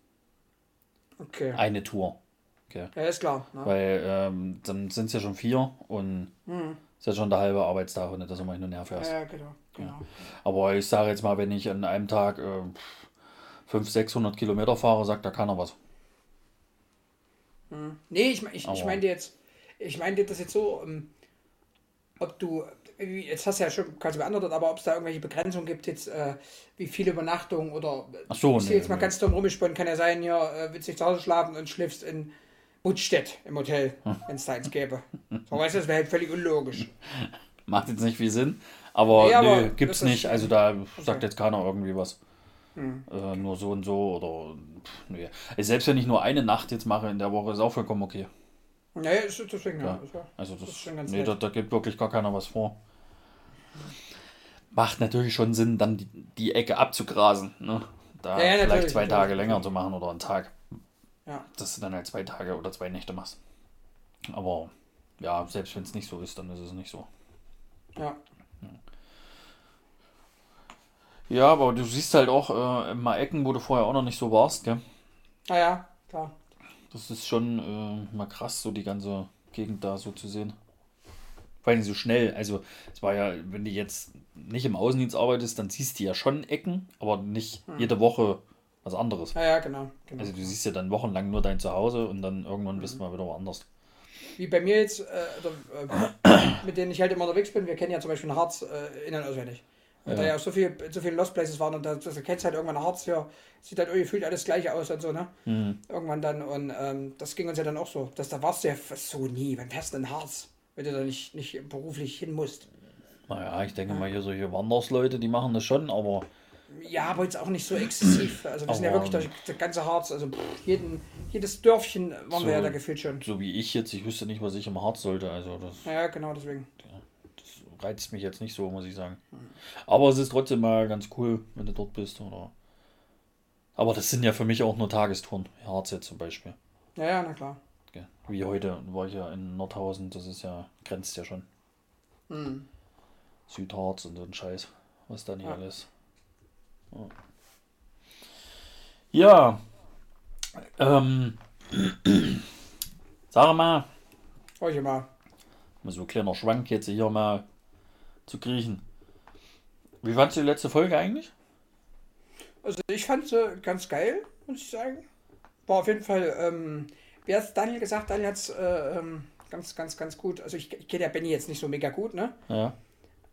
Okay. eine Tour. Okay. Ja, ist klar. Ne? Weil ähm, dann sind es ja schon vier und Mhm. ist ja schon der halbe Arbeitstag, wenn du das immer hin und her Ja, fährst. ja, genau. genau. Aber ich sage jetzt mal, wenn ich an einem Tag äh, 500, 600 Kilometer fahre, sagt da keiner was. Nee, ich, ich, ich meinte jetzt, ich meinte das jetzt so, ähm, ob du, jetzt hast du ja schon quasi beantwortet, aber ob es da irgendwelche Begrenzungen gibt, jetzt äh, wie viele Übernachtungen oder Ach so, ich nee, jetzt mal nee. ganz dumm rumgesponnen, kann ja sein, hier äh, willst nicht zu Hause schlafen und schläfst in Budstedt im Hotel, wenn es da eins gäbe. So weißt du, das wäre halt völlig unlogisch. Macht jetzt nicht viel Sinn, aber Nee, aber nö, gibt's nicht. Also da sagt Okay. Hm. jetzt keiner irgendwie was. Äh, nur so und so oder pff, nö. Also selbst wenn ich nur eine Nacht jetzt mache in der Woche, ist auch vollkommen okay. Naja, ist deswegen, ja. Ja. Ja. Also das, ist schon ganz nee, da, da gibt wirklich gar keiner was vor. Macht natürlich schon Sinn, dann die, die Ecke abzugrasen. Ne? Da Ja, ja, vielleicht zwei. Tage länger zu machen oder einen Tag. Ja. Dass du dann halt zwei Tage oder zwei Nächte machst. Aber ja, selbst wenn es nicht so ist, dann ist es nicht so. Ja. Ja, aber du siehst halt auch äh, mal Ecken, wo du vorher auch noch nicht so warst, gell? Naja, klar. Das ist schon äh, mal krass, so die ganze Gegend da so zu sehen. Vor allem so schnell. Also, es war ja, wenn du jetzt nicht im Außendienst arbeitest, dann siehst du ja schon Ecken, aber nicht jede Woche was anderes. Ja, ja, genau. genau. Also, du siehst ja dann wochenlang nur dein Zuhause und dann irgendwann bist du mal wieder woanders. Wie bei mir jetzt, äh, oder, äh, mit denen ich halt immer unterwegs bin, wir kennen ja zum Beispiel Harz äh, in- und auswendig. Und Ja. da ja so, viel, so viele Lost Places waren und da, kennst du halt irgendwann Harz hier, sieht halt irgendwie gefühlt alles gleich aus und so, ne? Mhm. Irgendwann dann und ähm, das ging uns ja dann auch so. Dass da warst du ja so nie. Wann fährst du denn Harz? Wenn du da nicht, nicht beruflich hin musst. Naja, ich denke mal, hier solche Wandersleute, die machen das schon, aber Ja, aber jetzt auch nicht so exzessiv. Also wir sind ja wirklich durch das ganze Harz, also jeden, jedes Dörfchen waren So- wir ja da gefühlt schon. so wie ich jetzt, ich wüsste nicht, was ich im Harz sollte. Also, das, Ja, genau deswegen. Reizt mich jetzt nicht so, muss ich sagen. Aber es ist trotzdem mal ganz cool, wenn du dort bist. Oder aber das sind ja für mich auch nur Tagestouren. Harz jetzt zum Beispiel. Ja, ja, na klar. Wie heute war ich ja in Nordhausen, das ist ja, grenzt ja schon. Hm. Südharz und so ein Scheiß, was da nicht Ja. alles. Ja. ja ähm, sag mal, Euch mal. mal so ein kleiner Schwank jetzt hier mal zu kriechen. Wie fandst du die letzte Folge eigentlich? Also ich fand sie ganz geil, muss ich sagen. War auf jeden Fall, ähm, wie hat Daniel gesagt? Daniel hat es äh, ähm, ganz, ganz, ganz gut. Also ich, ich kenne ja Benny jetzt nicht so mega gut, ne? Ja.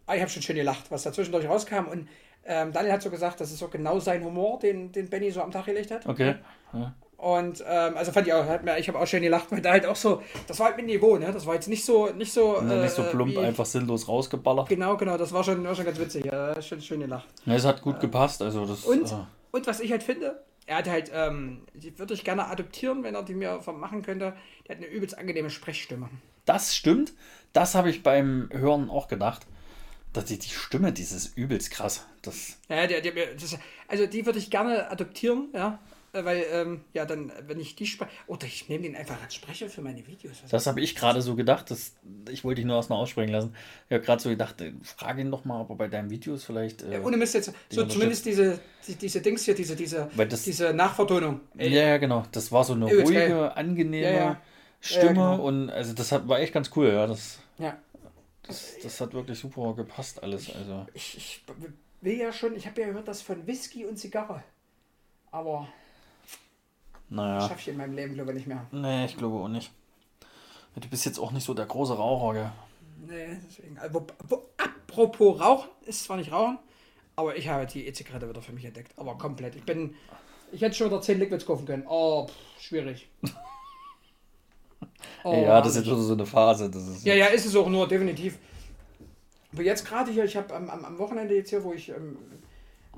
Aber ich habe schon schön gelacht, was da zwischendurch rauskam. Und ähm, Daniel hat so gesagt, das ist so genau sein Humor, den, den Benny so am Tag gelegt hat. Okay. Ja. Und ähm, also fand ich auch, mir, ich habe auch schön gelacht, weil da halt auch so, das war halt mit Niveau, ne? Das war jetzt nicht so, nicht so, Und dann nicht so äh, plump wie- einfach sinnlos rausgeballert. Genau, genau, das war schon, war schon ganz witzig. Ja, schön, schön gelacht. Ja, es hat gut gepasst, also das. Und, äh, und was ich halt finde, er hat halt, ähm, die würde ich gerne adoptieren, wenn er die mir machen könnte. Der hat eine übelst angenehme Sprechstimme. Das stimmt. Das habe ich beim Hören auch gedacht. Dass die, die Stimme, dieses übelst krass. Das, Ja, der, der, das, also die würde ich gerne adoptieren, ja. Äh, Weil, ähm, ja, dann, äh, wenn ich die spreche. Oder ich nehme den einfach als Sprecher für meine Videos. Was das habe ich gerade so gedacht. Das, ich wollte dich nur erstmal aussprechen lassen. Ich habe gerade so gedacht, äh, frage ihn doch mal, ob er bei deinen Videos vielleicht. Äh, Ja, ohne Mist jetzt. So zumindest diese, die, diese Dings hier, diese, diese, Weil das- diese Nachvertonung. ja, ja, genau. Das war so eine Übelst ruhige, geil. angenehme Ja, ja. Stimme. Ja, genau. Und also das hat, war echt ganz cool, ja. Das, Ja. das, das hat wirklich super gepasst alles. Also. Ich, ich will ja schon, ich habe ja gehört, das von Whisky und Zigarre. Aber Naja. schaffe ich in meinem Leben, glaube ich, nicht mehr. Nee, ich glaube auch nicht. Du bist jetzt auch nicht so der große Raucher, gell? Nee, deswegen. Also, apropos Rauchen, ist zwar nicht Rauchen, aber ich habe die E-Zigarette wieder für mich entdeckt. Aber komplett. Ich bin. Ich hätte schon wieder 10 Liquids kaufen können. Oh, pff, schwierig. Oh, ja, das ist jetzt wieder so eine Phase. Das ist, Ja, ja, ist es auch nur, definitiv. Aber jetzt gerade hier, ich habe am, am, am Wochenende jetzt hier, wo ich ähm,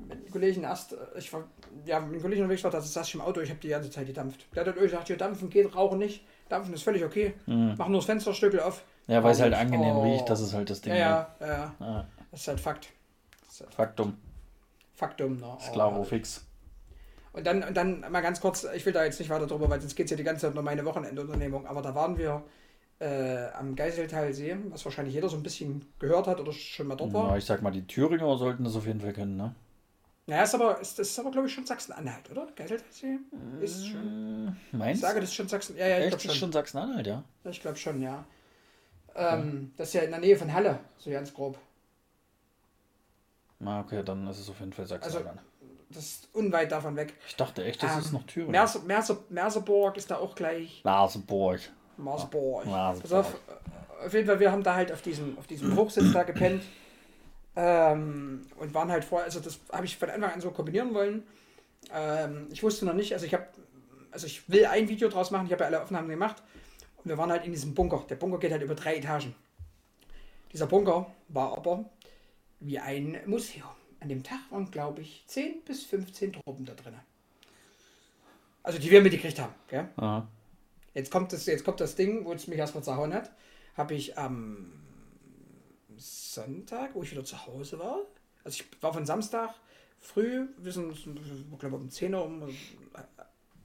mit einem Kollegen erst, äh, ich war, ja, mit einem Kollegen unterwegs war, da saß ich im Auto, ich habe die ganze Zeit gedampft. Der hat dann gesagt, hier dampfen geht, rauchen nicht. Dampfen ist völlig okay. Mach nur das Fensterstückel auf. Ja, weil es halt Oh. angenehm riecht, das ist halt das Ding. Ja, ja, ja, ja. Ah, Das ist halt Fakt. Das ist halt Faktum. Faktum. Ne? Ist klaro fix. Und dann, und dann mal ganz kurz, ich will da jetzt nicht weiter drüber, weil sonst geht es ja die ganze Zeit um meine Wochenendunternehmung. Aber da waren wir äh, am Geiseltalsee, was wahrscheinlich jeder so ein bisschen gehört hat oder schon mal dort war. Ja, ich sag mal, die Thüringer sollten das auf jeden Fall können, ne? Naja, ist aber, ist, das ist aber glaube ich schon Sachsen-Anhalt, oder? Geiseltalsee? Ist schon? Ich Meinst sage, das ist schon Sachsen. Ja, ja, ich Echt? Das ist schon. schon Sachsen-Anhalt, ja? Ich glaube schon, ja. Ähm, Das ist ja in der Nähe von Halle, so ganz grob. Na, okay, dann ist es auf jeden Fall Sachsen-Anhalt. Das ist unweit davon weg. ich dachte echt, das Ähm, ist noch Thüringen. Merse, Merse, Merseburg ist da auch gleich. Naseburg. Marsburg. Marsburg. Pass auf, äh, auf jeden Fall, wir haben da halt auf diesem, auf diesem Hochsitz da gepennt. Ähm, und waren halt vorher, also das habe ich von Anfang an so kombinieren wollen. Ähm, ich wusste noch nicht, also ich habe, also ich will ein Video draus machen, ich habe ja alle Aufnahmen gemacht. Und wir waren halt in diesem Bunker. Der Bunker geht halt über drei Etagen. Dieser Bunker war aber wie ein Museum. An dem Tag waren, glaube ich, 10 bis 15 Truppen da drin. Also die wir mitgekriegt haben. Jetzt kommt das, jetzt kommt das Ding, wo es mich erstmal zerhauen hat. Habe ich am Sonntag, wo ich wieder zu Hause war. Also ich war von Samstag früh, wir sind ich glaube um 10 Uhr, um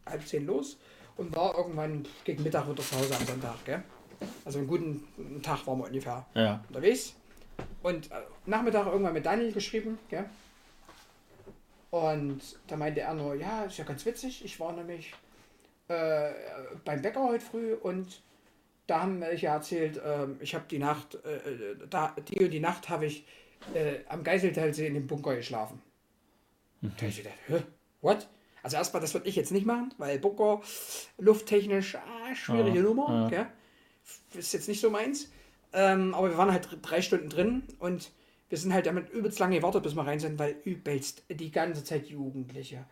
halb 10 los und war irgendwann gegen Mittag wieder zu Hause am Sonntag. Gell? Also einen guten Tag waren wir ungefähr Ja. unterwegs. Und äh, Nachmittag irgendwann mit Daniel geschrieben, gell? Und da meinte er nur, ja, ist ja ganz witzig. Ich war nämlich äh, beim Bäcker heute früh und da haben welche erzählt, ähm, ich habe die Nacht, äh, äh, da, die und die Nacht habe ich äh, am Geiseltalsee in dem Bunker geschlafen. Da hab ich gedacht, hä, what? Also erstmal, das würde ich jetzt nicht machen, weil Bunker lufttechnisch, ah, schwierige Ja, Nummer, ja. Ist jetzt nicht so meins. Ähm, aber wir waren halt drei Stunden drin und wir sind halt damit übelst lange gewartet, bis wir rein sind, weil übelst die ganze Zeit Jugendliche.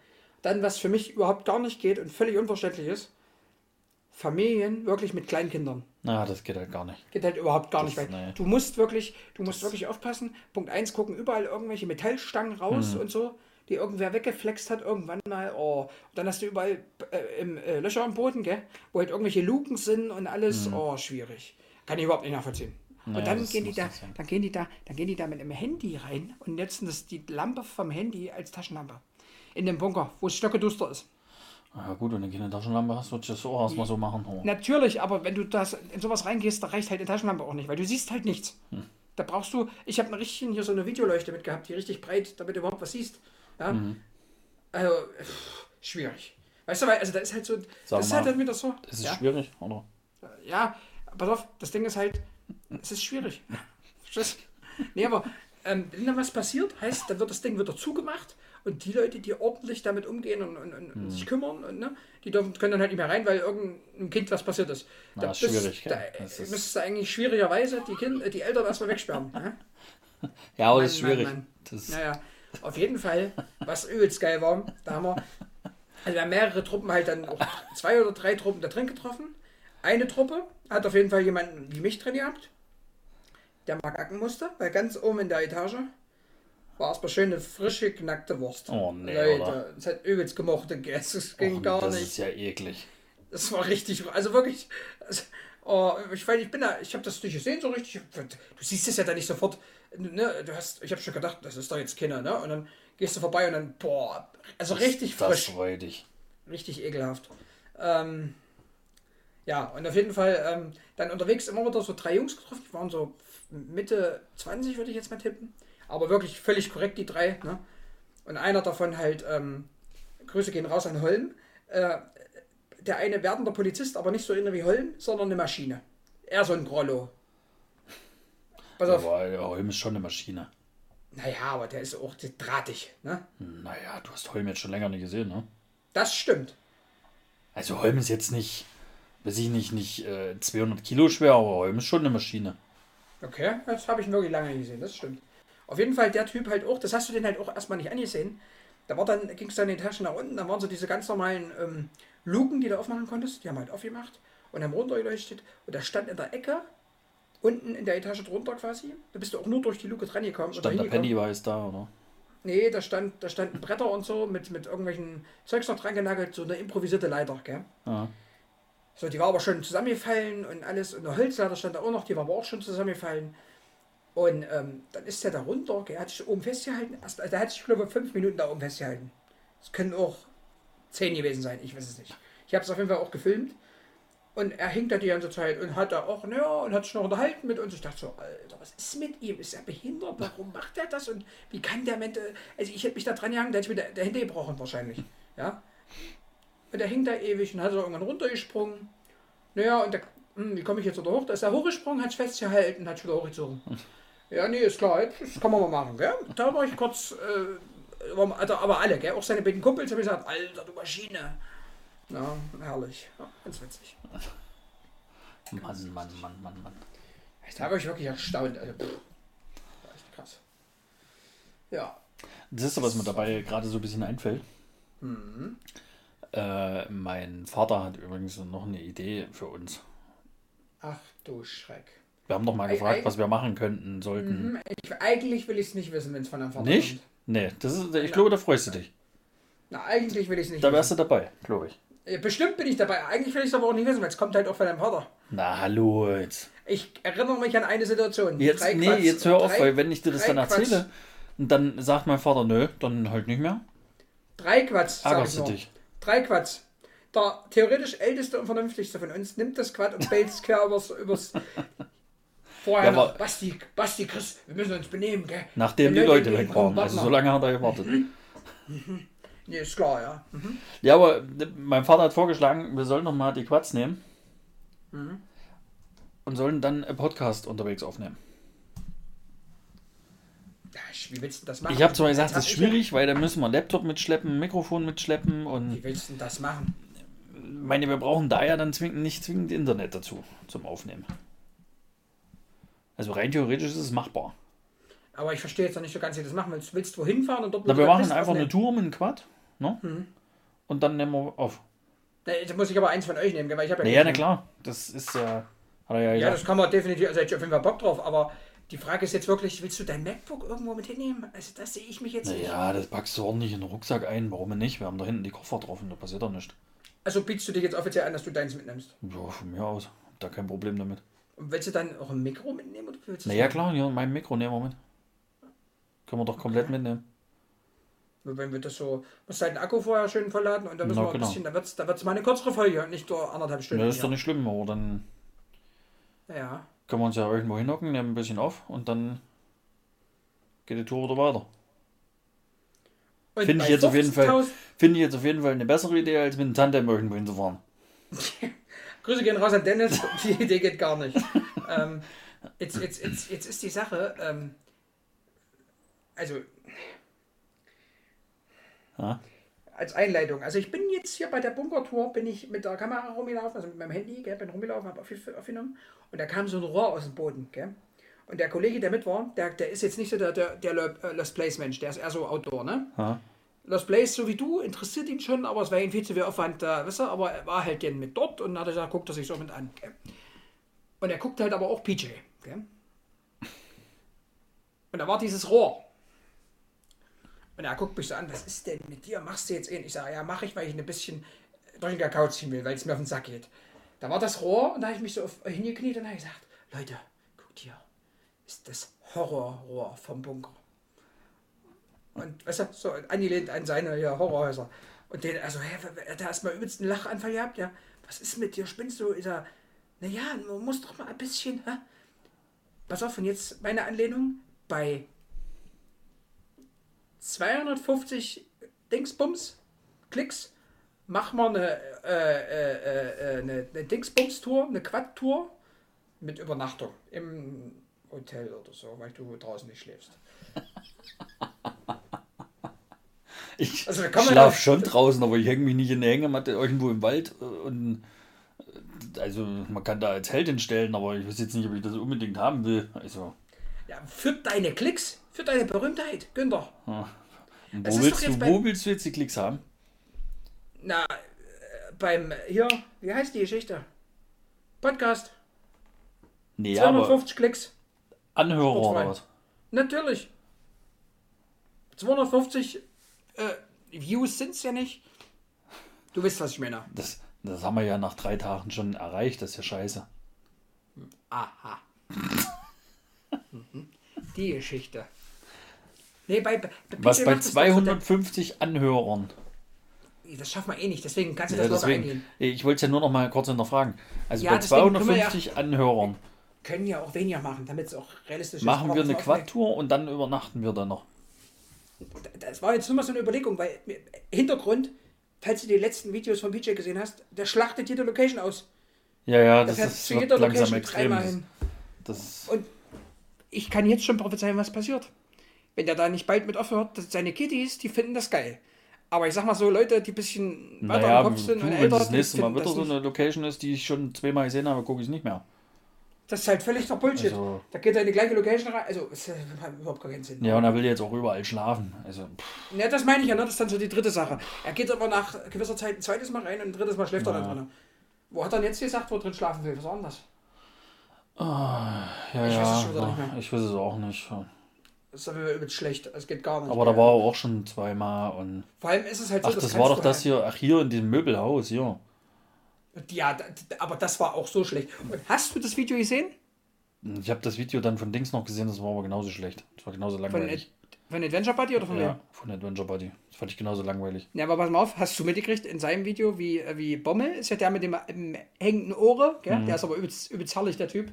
Dann, was für mich überhaupt gar nicht geht und völlig unverständlich ist, Familien wirklich mit Kleinkindern. Na, das geht halt gar nicht. Geht halt überhaupt gar Das- nicht, weil nee. du musst wirklich, du musst wirklich aufpassen. Punkt 1, gucken überall irgendwelche Metallstangen raus Mhm. und so, die irgendwer weggeflext hat irgendwann mal. Oh. Und dann hast du überall äh, im, äh, Löcher am Boden, gell? wo halt irgendwelche Luken sind und alles. Oh, schwierig. Kann ich überhaupt nicht nachvollziehen. Mhm. Naja, und dann das gehen die da, dann gehen die da, dann gehen die da mit einem Handy rein und nutzen das die Lampe vom Handy als Taschenlampe. In dem Bunker, wo es stockeduster ist. Ja gut, wenn du keine Taschenlampe hast, würdest du das auch erstmal so machen. Oh. Natürlich, aber wenn du das in sowas reingehst, da reicht halt die Taschenlampe auch nicht, weil du siehst halt nichts. Hm. Da brauchst du, ich habe eine richtige, hier so eine Videoleuchte mit gehabt, die richtig breit, damit du überhaupt was siehst. Ja? Mhm. Also, pff, schwierig. Weißt du, weil, also da ist halt so, Sag das ist halt, halt wieder so. Ist es ja? schwierig, oder? ja, pass auf, das Ding ist halt, es ist schwierig. Verstehst? Nee, aber ähm, wenn dann was passiert, heißt, dann wird das Ding wieder zugemacht und die Leute, die ordentlich damit umgehen und, und, und Hm. sich kümmern, und, ne, die dürfen, können dann halt nicht mehr rein, weil irgendeinem Kind was passiert ist. Na, ist das- schwierig, Da? Das ist- müsstest du eigentlich schwierigerweise die, kind, die Eltern erstmal wegsperren. Ne? Ja, aber Mann, das ist Mann, schwierig. Mann. Das, Naja, auf jeden Fall, was übelst geil war, da haben wir, also wir haben mehrere Truppen halt dann auch zwei oder drei Truppen da drin getroffen. Eine Truppe hat auf jeden Fall jemanden wie mich drin gehabt, der mal kacken musste, weil ganz oben in der Etage war erstmal schön eine frische, knackte Wurst. Oh, nee, Leute, oder? es hat übelst gemochte Gäste, es ging Och, gar das nicht. ist ja eklig. Das war richtig, also wirklich. Also, oh, ich weiß, ich bin da, ich habe das nicht gesehen so richtig. Du siehst es ja dann nicht sofort. Ne, du hast, ich habe schon gedacht, das ist doch jetzt Kinder, ne? Und dann gehst du vorbei und dann, boah, also richtig Das frisch, freut dich. richtig ekelhaft. Ähm, ja, und auf jeden Fall ähm, dann unterwegs immer wieder so drei Jungs getroffen, die waren so Mitte 20, würde ich jetzt mal tippen. Aber wirklich völlig korrekt, die drei. Ne? Und einer davon halt, ähm, Grüße gehen raus an Holm. Äh, der eine werdender Polizist, aber nicht so inner wie Holm, sondern eine Maschine. Er so ein Grollo. Pass auf. Aber der Holm ist schon eine Maschine. Naja, aber der ist auch drahtig. Ne? Naja, du hast Holm jetzt schon länger nicht gesehen, ne? Das stimmt. Also Holm ist jetzt nicht, weiß ich nicht, nicht äh, 200 Kilo schwer, aber Holm ist schon eine Maschine. Okay, das habe ich wirklich lange nicht gesehen, das stimmt. Auf jeden Fall der Typ halt auch, das hast du den halt auch erstmal nicht angesehen. Da war dann, ging es dann in die Taschen nach unten, da waren so diese ganz normalen ähm, Luken, die du aufmachen konntest, die haben halt aufgemacht und haben runtergeleuchtet und da stand in der Ecke, unten in der Etage drunter quasi, da bist du auch nur durch die Luke dran gekommen. Stand der. Pennywise da, oder? Nee, da stand, da standen Bretter und so mit, mit irgendwelchen Zeugs noch dran genagelt, so eine improvisierte Leiter, gell? Ja. So, die war aber schon zusammengefallen und alles. Und eine Holzleiter stand da auch noch, die war aber auch schon zusammengefallen. Und ähm, dann ist der da runter, er hat sich oben festgehalten. Erst, also der hat sich, glaube ich, fünf Minuten da oben festgehalten. Es können auch zehn gewesen sein, ich weiß es nicht. Ich habe es auf jeden Fall auch gefilmt. Und er hing da die ganze Zeit und hat da auch, naja, und hat sich noch unterhalten mit uns. Ich dachte so, Alter, was ist mit ihm? Ist er behindert? Warum macht er das? Und wie kann der Mensch, also ich hätte mich da dran gehangen, der hätte mir der, Hände gebrochen wahrscheinlich. Ja. Und der hing da ewig und hat so irgendwann runtergesprungen. Naja, und der, hm, wie komme ich jetzt wieder hoch? Da ist er hochgesprungen, hat sich festgehalten, hat sich wieder hochgezogen. Ja, nee, ist klar, das kann man mal machen, gell? Da war ich kurz, äh, war, also, aber alle, gell? Auch seine beiden Kumpels haben gesagt, Alter, du Maschine. Ja, herrlich. Ja, ganz witzig. Mann, Mann, Mann, Mann, Mann. Da war ich wirklich erstaunt. Also, pff, war echt krass. Ja. Das ist so, was mir dabei gerade so ein bisschen einfällt. Mhm. Äh, mein Vater hat übrigens noch eine Idee für uns. Ach du Schreck. Wir haben doch mal gefragt, was wir machen könnten, sollten. Mhm. Ich, eigentlich will ich es nicht wissen, wenn es von einem Vater Nicht? kommt. Nee, das ist, ich glaube, da freust du dich. Na, eigentlich will ich es nicht Da wärst wissen. du dabei, glaube ich. Bestimmt bin ich dabei. Eigentlich will ich es aber auch nicht wissen, weil es kommt halt auch von deinem Vater. Na, hallo jetzt. Ich erinnere mich an eine Situation. Jetzt, Drei nee, Quatsch- jetzt hör auf, drei, weil wenn ich dir das dann Quatsch- erzähle, und dann sagt mein Vater, nö, dann halt nicht mehr. Drei Quatsch, sag ich Ärgerst du nur. dich. Drei Quatsch. der theoretisch älteste und vernünftigste von uns nimmt das Quad und bellt es quer übers, übers Vorher Ja, Basti, Basti, Chris, wir müssen uns benehmen, gell? Nachdem die Leute weg waren. Also so lange hat er gewartet. Nee, ist klar, ja. Ja, aber mein Vater hat vorgeschlagen, wir sollen noch mal die Quads nehmen Mhm. und sollen dann einen Podcast unterwegs aufnehmen. Wie willst du das machen? Ich habe zwar gesagt, das ist schwierig, weil da müssen wir einen Laptop mitschleppen, Mikrofon mitschleppen und Wie willst du denn das machen? ich meine, wir brauchen da ja dann zwingend, nicht zwingend Internet dazu zum Aufnehmen. Also rein theoretisch ist es machbar. Aber ich verstehe jetzt noch nicht so ganz, wie du das machen willst. Willst du wohin fahren und dort Na, wir machen einfach eine? Tour mit dem Quad, ne? Mhm. Und dann nehmen wir auf. Na, jetzt muss ich aber eins von euch nehmen, weil ich habe ja Naja, na klar, das ist ja, hat er ja Ja, gesagt. das kann man definitiv, also ich auf jeden Fall Bock drauf, aber die Frage ist jetzt wirklich, willst du dein MacBook irgendwo mit hinnehmen? Also das sehe ich mich jetzt nicht. Naja, das packst du ordentlich in den Rucksack ein, warum nicht? Wir haben da hinten die Koffer drauf und da passiert doch nichts. Also bietest du dich jetzt offiziell an, dass du deins mitnimmst. Ja, von mir aus. Hab Da kein Problem damit. Und willst du dann auch ein Mikro mitnehmen? Oder willst du Naja, klar, hier mein Mikro nehmen wir mit. Können wir doch komplett mitnehmen. Wenn wir das so, musst halt den Akku vorher schön verladen und dann müssen Na, wir ein genau. bisschen, da wird es da wird's mal eine kürzere Folge und nicht nur anderthalb Stunden. Ja, das ist doch nicht schlimm, aber dann ja. können wir uns ja irgendwo hinhocken, nehmen ein bisschen auf und dann geht die Tour wieder weiter. Finde ich jetzt auf jeden Fall- 50.000 Finde ich jetzt auf jeden Fall eine bessere Idee, als mit dem Tandem irgendwo hinzufahren. Grüße gehen raus an Dennis, die Idee geht gar nicht. ähm, jetzt, jetzt, jetzt, jetzt ist die Sache, ähm, also Ja? als Einleitung. Also ich bin jetzt hier bei der Bunkertour, bin ich mit der Kamera rumgelaufen, also mit meinem Handy, gell, bin rumgelaufen, habe auf- aufgenommen und da kam so ein Rohr aus dem Boden. Gell? Und der Kollege, der mit war, der, der ist jetzt nicht so der, der, der Lo- Lost Place Mensch, der ist eher so Outdoor, ne? Ja? Lost Place, so wie du, interessiert ihn schon, aber es war ihm viel zu viel Aufwand da, weißt du, aber er war halt dann mit dort und hat er gesagt, guckt er sich so mit an. Gell? Und er guckt halt aber auch PJ. Gell? Und da war dieses Rohr. Und er guckt mich so an, was ist denn mit dir? Machst du jetzt eh? Ich sage, ja, mache ich, weil ich ein bisschen durch den Kakao ziehen will, weil es mir auf den Sack geht. Da war das Rohr und da habe ich mich so auf, hingekniet und habe gesagt, Leute, guckt hier, ist das Horrorrohr vom Bunker. Und weißt du, so angelehnt an seine ja, Horrorhäuser. Und den, also, hä, er hat erstmal übelst einen Lachanfall gehabt, ja. Was ist mit dir? Spinnst du? Ist er, naja, man muss doch mal ein bisschen, hä? Pass auf, und jetzt meine Anlehnung bei 250 Dingsbums, Klicks, machen wir eine, äh, äh, äh, eine, eine Dingsbums-Tour, eine Quad-Tour mit Übernachtung im Hotel oder so, weil du draußen nicht schläfst. Ich Also da kann man schlaf ja- schon draußen, aber ich hänge mich nicht in der Hängematte irgendwo im Wald. äh, Und äh, also man kann da als Held hinstellen, aber ich weiß jetzt nicht, ob ich das unbedingt haben will. Also, Ja, für deine Klicks, für deine Berühmtheit, Günther. und Es wo willst, du, jetzt wo willst du jetzt die Klicks haben? Na, äh, beim, hier, wie heißt die Geschichte? Podcast, Nee, ja, aber 250 Klicks. Anhörer oder was? Natürlich. 250 äh, Views sind es ja nicht. Du wisst, was ich meine. Das, das haben wir ja nach drei Tagen schon erreicht, das ist ja scheiße. Aha. Mhm. Die Geschichte. Nee, bei, bei Was bei macht das doch so, 250 Anhörern. Das schaffen wir eh nicht, deswegen kannst du Ja, das deswegen, eingehen. ich wollte es ja nur noch mal kurz hinterfragen. Also Ja, bei deswegen können wir ja- 250 Anhörern Können ja auch weniger machen, damit es auch realistisch ist. machen wir eine Quad-Tour und dann übernachten wir dann noch. Das war jetzt nur mal so eine Überlegung, weil Hintergrund, falls du die letzten Videos von PJ gesehen hast, der schlachtet jede Location aus. Ja, ja, das fährt ist zu jeder langsam Location extrem. dreimal Das, hin. das, Und ich kann jetzt schon prophezeien, was passiert. Wenn der da nicht bald mit aufhört, dass seine Kitties, die finden das geil. Aber ich sag mal so, Leute, die ein bisschen weiter naja, im Kopf sind du, und wenn älter, das die nächste Mal wieder das so eine Location ist, die ich schon zweimal gesehen habe, gucke ich es nicht mehr. Das ist halt völlig der Bullshit. Also- da geht er in die gleiche Location rein. Also, es hat überhaupt gar keinen Sinn. Ja, und er will jetzt auch überall schlafen. Also, pff, Ja, das meine ich ja, ne? das ist dann so die dritte Sache. Er geht aber nach gewisser Zeit ein zweites Mal rein und ein drittes Mal schläft er Ja. dann drin. Wo hat er denn jetzt gesagt, wo er drin schlafen will? Was war denn das? ja, Ich weiß ja, es schon wieder nicht ja, mehr. ich weiß es auch nicht. Das ist aber übelst schlecht. Es geht gar nicht. Aber da war er auch schon zweimal und. Vor allem ist es halt so, Ach, das kannst war doch das halt- hier, ach hier in diesem Möbelhaus, hier. Ja, aber das war auch so schlecht. Und hast du das Video gesehen? Ich habe das Video dann von Dings noch gesehen, das war aber genauso schlecht. Das war genauso Von, langweilig. Von Adventure Buddy oder von Ja, wem? von Adventure Buddy. Das fand ich genauso langweilig. Ja, aber pass mal auf, hast du mitgekriegt in seinem Video, wie, äh, wie Bommel ist ja der mit dem ähm, hängenden Ohre, gell? der ist aber übelst, übelst herrlich, der Typ.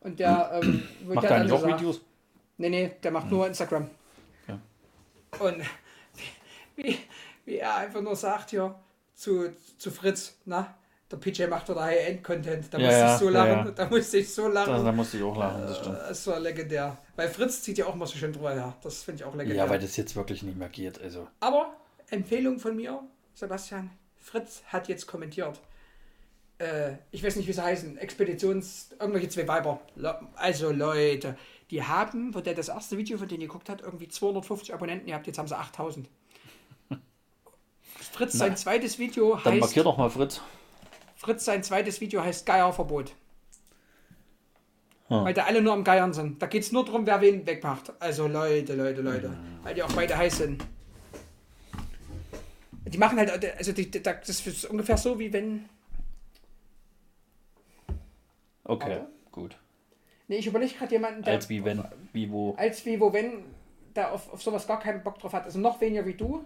Und der, ähm, Mhm. Macht der er dann eigentlich so auch sagt- Videos? Nee, nee, der macht nur Instagram. Ja. Und wie, wie er einfach nur sagt hier zu, zu Fritz, na, der PJ macht wieder High-End-Content. Da Ja, musste ja, ich so lachen. ja. Da musste ich so lachen. Da, da musste ich auch lachen, das stimmt. Das war legendär. Weil Fritz zieht ja auch immer so schön drüber her. Das finde ich auch legendär. Ja, weil das jetzt wirklich nicht mehr geht. Also, Aber Empfehlung von mir, Sebastian, Fritz hat jetzt kommentiert. Äh, ich weiß nicht, wie sie heißen. Expeditions. irgendwelche zwei Weiber. Also Leute, die haben, wo der das erste Video von denen geguckt hat, irgendwie 250 Abonnenten gehabt. Jetzt haben sie 8000. Fritz, Na, sein zweites Video dann heißt. markier doch mal Fritz. Fritz, sein zweites Video heißt Geierverbot. Hm. Weil da alle nur am Geiern sind. Da geht es nur darum, wer wen wegmacht. Also Leute, Leute, Leute. Weil die auch beide heiß sind. Die machen halt, also die, die, das ist ungefähr so, wie wenn. Okay, Aber- gut. Nee, ich überlege gerade jemanden, der. Als wie wenn, wie wo. Als wie, wo, wenn, der auf, auf sowas gar keinen Bock drauf hat. Also noch weniger wie du.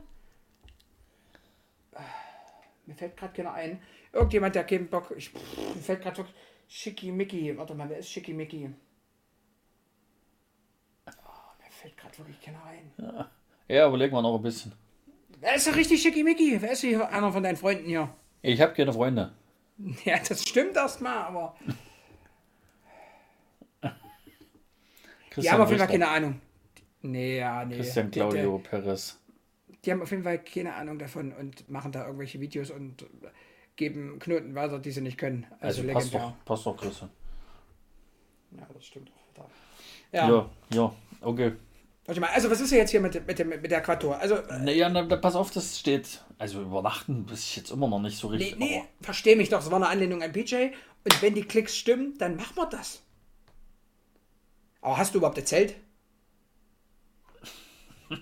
Mir fällt gerade keiner ein. Irgendjemand, der keinen Bock. Ich, pff, mir fällt gerade wirklich. Schickimicki. Warte mal, wer ist Schickimicki? Oh, mir fällt gerade wirklich keiner ein. Ja, überlegen wir noch ein bisschen. Wer ist doch richtig Schickimicki? Wer ist hier einer von deinen Freunden hier? Ich habe keine Freunde. Ja, das stimmt erstmal, aber. Die haben auf jeden Fall keine Ahnung. Nee, ja, nee. Christian Die- die- Claudio Perez. Die haben auf jeden Fall keine Ahnung davon und machen da irgendwelche Videos und geben Knoten weiter, die sie nicht können. Also, Also passt doch, passt doch, Christian. Ja, das stimmt auch. Ja. Ja, ja, okay. Warte mal, also was ist jetzt hier mit, mit, mit der Quator? Also, äh, Naja, na, na, pass auf, das steht. Also übernachten ist ich jetzt immer noch nicht so nee, richtig. nee, versteh mich doch, es war eine Anlehnung an PJ und wenn die Klicks stimmen, dann machen wir das. Aber hast du überhaupt erzählt?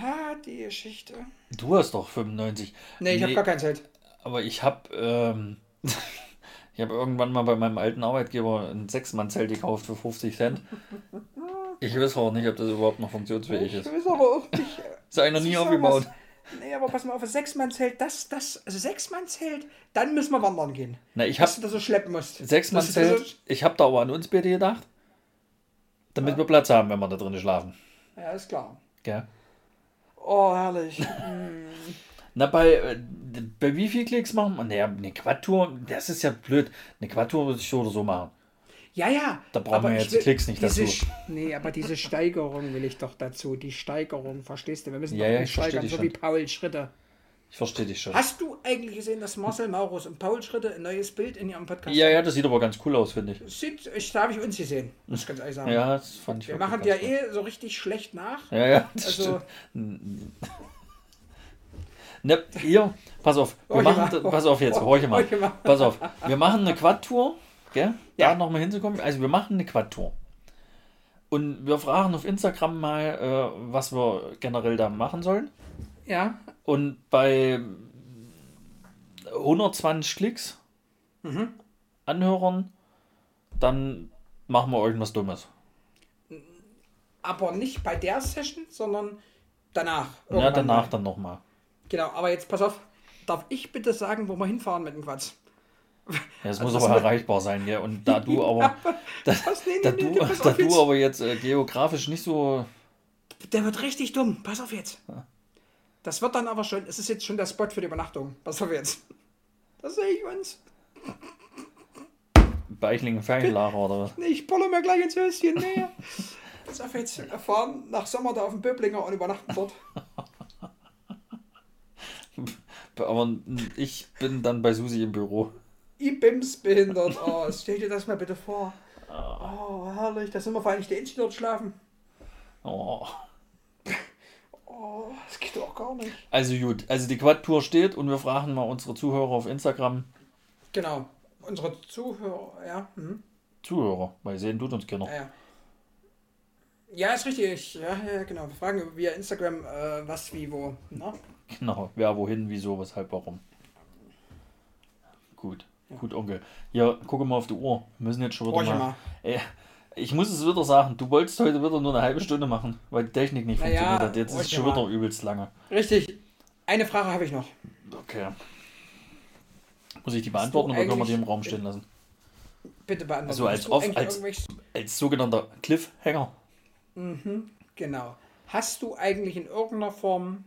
ja, die Geschichte. Du hast doch 95. Nee, ich habe gar kein Zelt. Aber ich habe ähm, ich habe irgendwann mal bei meinem alten Arbeitgeber ein Sechsmann-Zelt gekauft für 50 Cent. Ich weiß auch nicht, ob das überhaupt noch funktionsfähig Ich ist. weiß aber auch nicht. Ist eigentlich noch nie Das aufgebaut. sowas- Nee, aber pass mal auf, ein Sechsmann-Zelt, das, das, also Sechsmann-Zelt, dann müssen wir wandern gehen. Na, ich Dass habe du da so schleppen musst. Das Sechsmann-Zelt. Ich habe da aber an uns beide gedacht. Damit wir Platz haben, wenn wir da drin schlafen. Ja, ist klar. Gell? Oh, herrlich. Na, bei, äh, bei wie viel Klicks machen wir? Naja, eine Quad-Tour, das ist ja blöd. Eine Quad-Tour würde ich so oder so machen. Ja, ja. Da brauchen wir jetzt die Klicks nicht diese, dazu. Nee, aber diese Steigerung will ich doch dazu. Die Steigerung, verstehst du? Wir müssen Ja, doch ja, steigern, so schon. wie Paul Schritte. Ich verstehe dich schon. Hast du eigentlich gesehen, dass Marcel Maurus und Paul Schritte ein neues Bild in ihrem Podcast Ja, haben? ja, das sieht aber ganz cool aus, finde ich. Sieht, ich, da habe ich uns gesehen, muss ich ganz ehrlich sagen. Ja, das fand ich Wir machen ja cool. eh so richtig schlecht nach. Ja, ja. Das Also, stimmt. Ne, ihr, pass auf, wir Horche machen, mal. pass auf jetzt, horche mal. Horche mal. Pass auf, wir machen eine Quad-Tour, gell? Ja. Da nochmal hinzukommen. Also wir machen eine Quad-Tour. Und wir fragen auf Instagram mal, äh, was wir generell da machen sollen. Ja, Und bei 120 Klicks, Mhm. Anhörern, dann machen wir irgendwas Dummes. aber nicht bei der Session, sondern danach. Ja, danach mal. dann nochmal. Genau, aber jetzt pass auf. Darf ich bitte sagen, wo wir hinfahren mit dem Quatsch? Ja, es Also muss aber erreichbar sein, gell? Und da du aber, da, Was? Nee, da nee, nee, du, da jetzt. du aber jetzt äh, geografisch nicht so. Der wird richtig dumm. Pass auf jetzt. Das wird dann aber schon, es ist jetzt schon der Spot für die Übernachtung. Pass auf jetzt. Das sehe ich uns. Beichlingen Fernlager oder was? Nee, ich pulle mir gleich ins Höschen. Nee. Pass auf jetzt. Wir fahren nach Sommer da auf den Böblinger und übernachten dort. Aber ich bin dann bei Susi im Büro. IBIMS behindert. Oh, stell dir das mal bitte vor. Oh, herrlich. Da sind wir vor allem die Enten dort schlafen. Oh. Oh, das geht doch gar nicht. Also gut, also die Quad-Tour steht und wir fragen mal unsere Zuhörer auf Instagram. Genau. Unsere Zuhörer, ja. Mhm. Zuhörer, weil sehen tut uns keiner. Ja, ja. Ja, ist richtig. Ja, ja, genau. Wir fragen via Instagram, äh, was, wie, wo. Na? Genau, wer, wohin, wieso, weshalb, warum. Gut, gut, Onkel. Ja, guck mal auf die Uhr. Wir müssen jetzt schon wieder mal. mal. Ey, Ich muss es wieder sagen, du wolltest heute wieder nur eine halbe Stunde machen, weil die Technik nicht Naja, funktioniert hat. Jetzt ist es schon mal. wieder übelst lange. Richtig. Eine Frage habe ich noch. Okay. Muss ich die beantworten oder können wir die im Raum stehen lassen? Bitte beantworten. Also als off- als- Als sogenannter Cliffhanger. Genau. Hast du eigentlich in irgendeiner Form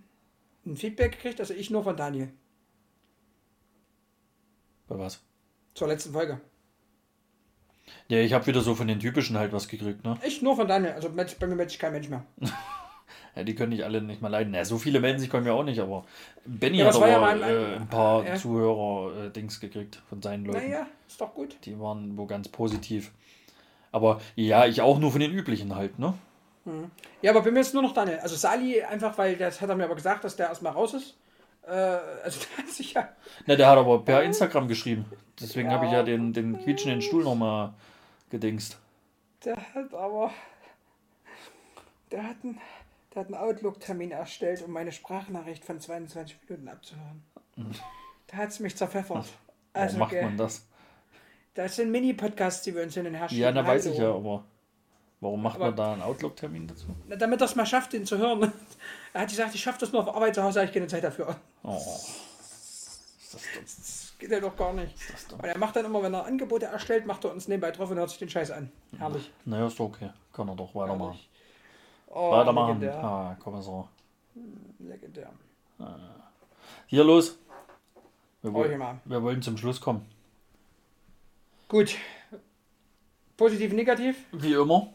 ein Feedback gekriegt? Also ich nur von Daniel. Bei was? Zur letzten Folge. Ja, ich habe wieder so von den typischen halt was gekriegt, ne? Ich nur von Daniel. Also Mensch- bei mir sich kein Mensch mehr. Ja, die können nicht alle nicht mal leiden. Ja, so viele melden sich bei mir auch nicht, aber Benny Ja, hat ja aber ein- äh, ein paar ja. Zuhörer-Dings gekriegt von seinen Leuten. Naja, ist doch gut. Die waren wo ganz positiv. Aber ja, ich auch nur von den üblichen halt, ne? Ja, aber bei mir ist nur noch Daniel. Also Sali einfach, weil das hat er mir aber gesagt, dass der erstmal raus ist. Äh, also der hat sich ja. Na, der hat aber per Instagram geschrieben. Deswegen Ja. habe ich ja den, den quietschenden Stuhl nochmal gedingst. Der hat aber. Der hat einen, der hat einen Outlook-Termin erstellt, um meine Sprachnachricht von 22 Minuten abzuhören. Da hat es mich zerpfeffert. Warum Also, macht gell, man das? das sind Mini-Podcasts, die wir uns hin und her schieben. Ja, na weiß ich ja, aber warum macht Aber- man da einen Outlook-Termin dazu? Damit er es mal schafft, den zu hören. Er hat gesagt, ich schaffe das nur auf Arbeit, zu Hause habe ich keine Zeit dafür. Oh. Ist das dumm. Das geht ja doch gar nicht. Das. Und er macht dann immer, wenn er Angebote erstellt, macht er uns nebenbei drauf und hört sich den Scheiß an. Herrlich. Naja, ist doch okay. Kann er doch weitermachen. Oh, Weitermachen. Legendär. Ah, Kommissar. legendär. Hier los. Wir, woll wir wollen zum Schluss kommen. Gut. Positiv, negativ. Wie immer.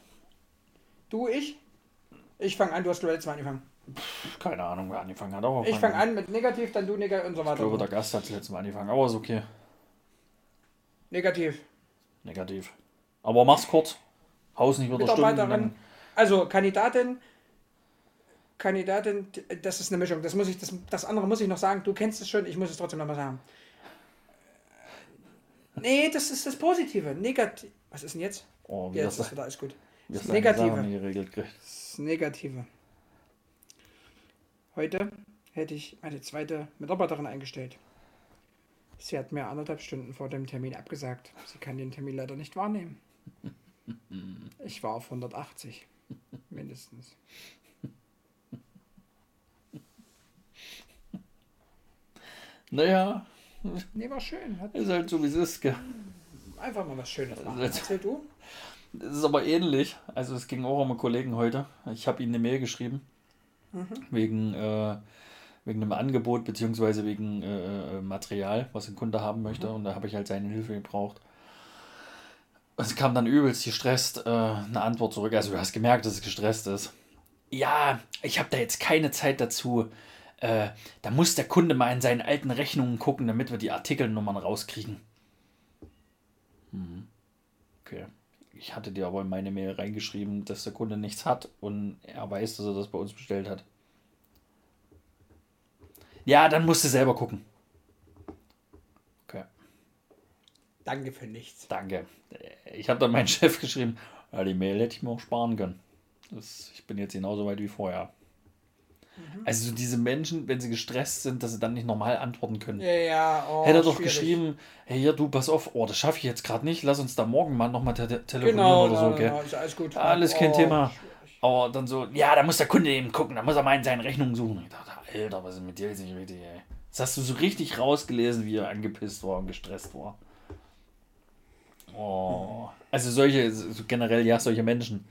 Du, ich? Ich fange an, du hast letztes Mal angefangen. Keine Ahnung, wer angefangen hat. Aber Ich fange an mit negativ, dann du negativ und so Ich glaube, weiter. der Gast hat das letzte Mal angefangen. Aber ist okay. Negativ. Negativ. Aber mach's kurz. Haus nicht wieder lang. Also Kandidatin. Kandidatin, das ist eine Mischung. Das muss ich, das, das andere muss ich noch sagen. Du kennst es schon, ich muss es trotzdem nochmal sagen. Nee, das ist das Positive. Negativ. Was ist denn jetzt? Oh, wie Jetzt das, ist wieder alles gut. Das das Negative. Nicht geregelt. Das Negative. Heute hätte ich meine zweite Mitarbeiterin eingestellt. Sie hat mir anderthalb Stunden vor dem Termin abgesagt. Sie kann den Termin leider nicht wahrnehmen. Ich war auf 180. Mindestens. Naja, Nee, war schön. Hat ist halt so wie es ist. Gell? einfach mal was Schönes machen. Das- Erzähl du. Es ist aber ähnlich. Also es ging auch um einen Kollegen heute. Ich habe ihm eine Mail geschrieben. Wegen, äh, wegen einem Angebot beziehungsweise wegen äh, äh, Material, was ein Kunde haben möchte. Und da habe ich halt seine Hilfe gebraucht. Es kam dann übelst gestresst äh, eine Antwort zurück. Also du hast gemerkt, dass es gestresst ist. Ja, ich habe da jetzt keine Zeit dazu. Äh, da muss der Kunde mal in seinen alten Rechnungen gucken, damit wir die Artikelnummern rauskriegen. Mhm. Okay. Ich hatte dir aber in meine Mail reingeschrieben, dass der Kunde nichts hat und er weiß, dass er das bei uns bestellt hat. Ja, dann musst du selber gucken. Okay, Danke für nichts. danke. Ich habe dann meinen Chef geschrieben, ja, die Mail hätte ich mir auch sparen können. Das, ich bin jetzt genauso weit wie vorher. Also so diese Menschen, wenn sie gestresst sind, dass sie dann nicht normal antworten können. Ja, ja, oh, Hätte er doch schwierig. geschrieben, hey, hier, du, pass auf, oh, das schaffe ich jetzt gerade nicht, lass uns da morgen mal nochmal te telefonieren Genau, oder so, genau, gell? genau, ist alles gut. Alles kein Oh, Thema. schwierig. Aber dann so, ja, da muss der Kunde eben gucken, da muss er mal in seinen Rechnungen suchen. Ich dachte, Alter, was ist mit dir jetzt nicht richtig, ey? Das hast du so richtig rausgelesen, wie er angepisst war und gestresst war. Oh. Also solche, so generell, ja, solche Menschen.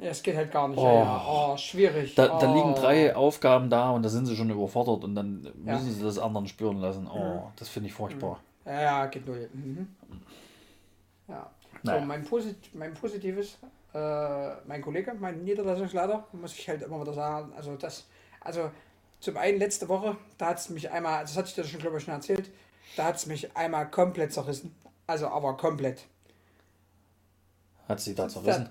Ja, es geht halt gar nicht. Oh. Ja, ja. oh schwierig. Da, da oh. liegen drei Aufgaben da und da sind sie schon überfordert und dann Ja. müssen sie das anderen spüren lassen. Oh, das finde ich furchtbar. Ja, ja, geht null. Mhm. Ja. So, Naja. mein, Posit mein Positives, äh, mein Kollege, mein Niederlassungsleiter, muss ich halt immer wieder sagen, also das, also zum einen letzte Woche, da hat es mich einmal, das hatte ich dir schon, glaube ich, schon erzählt, da hat es mich einmal komplett zerrissen. Also aber komplett. Hat sie da zerrissen?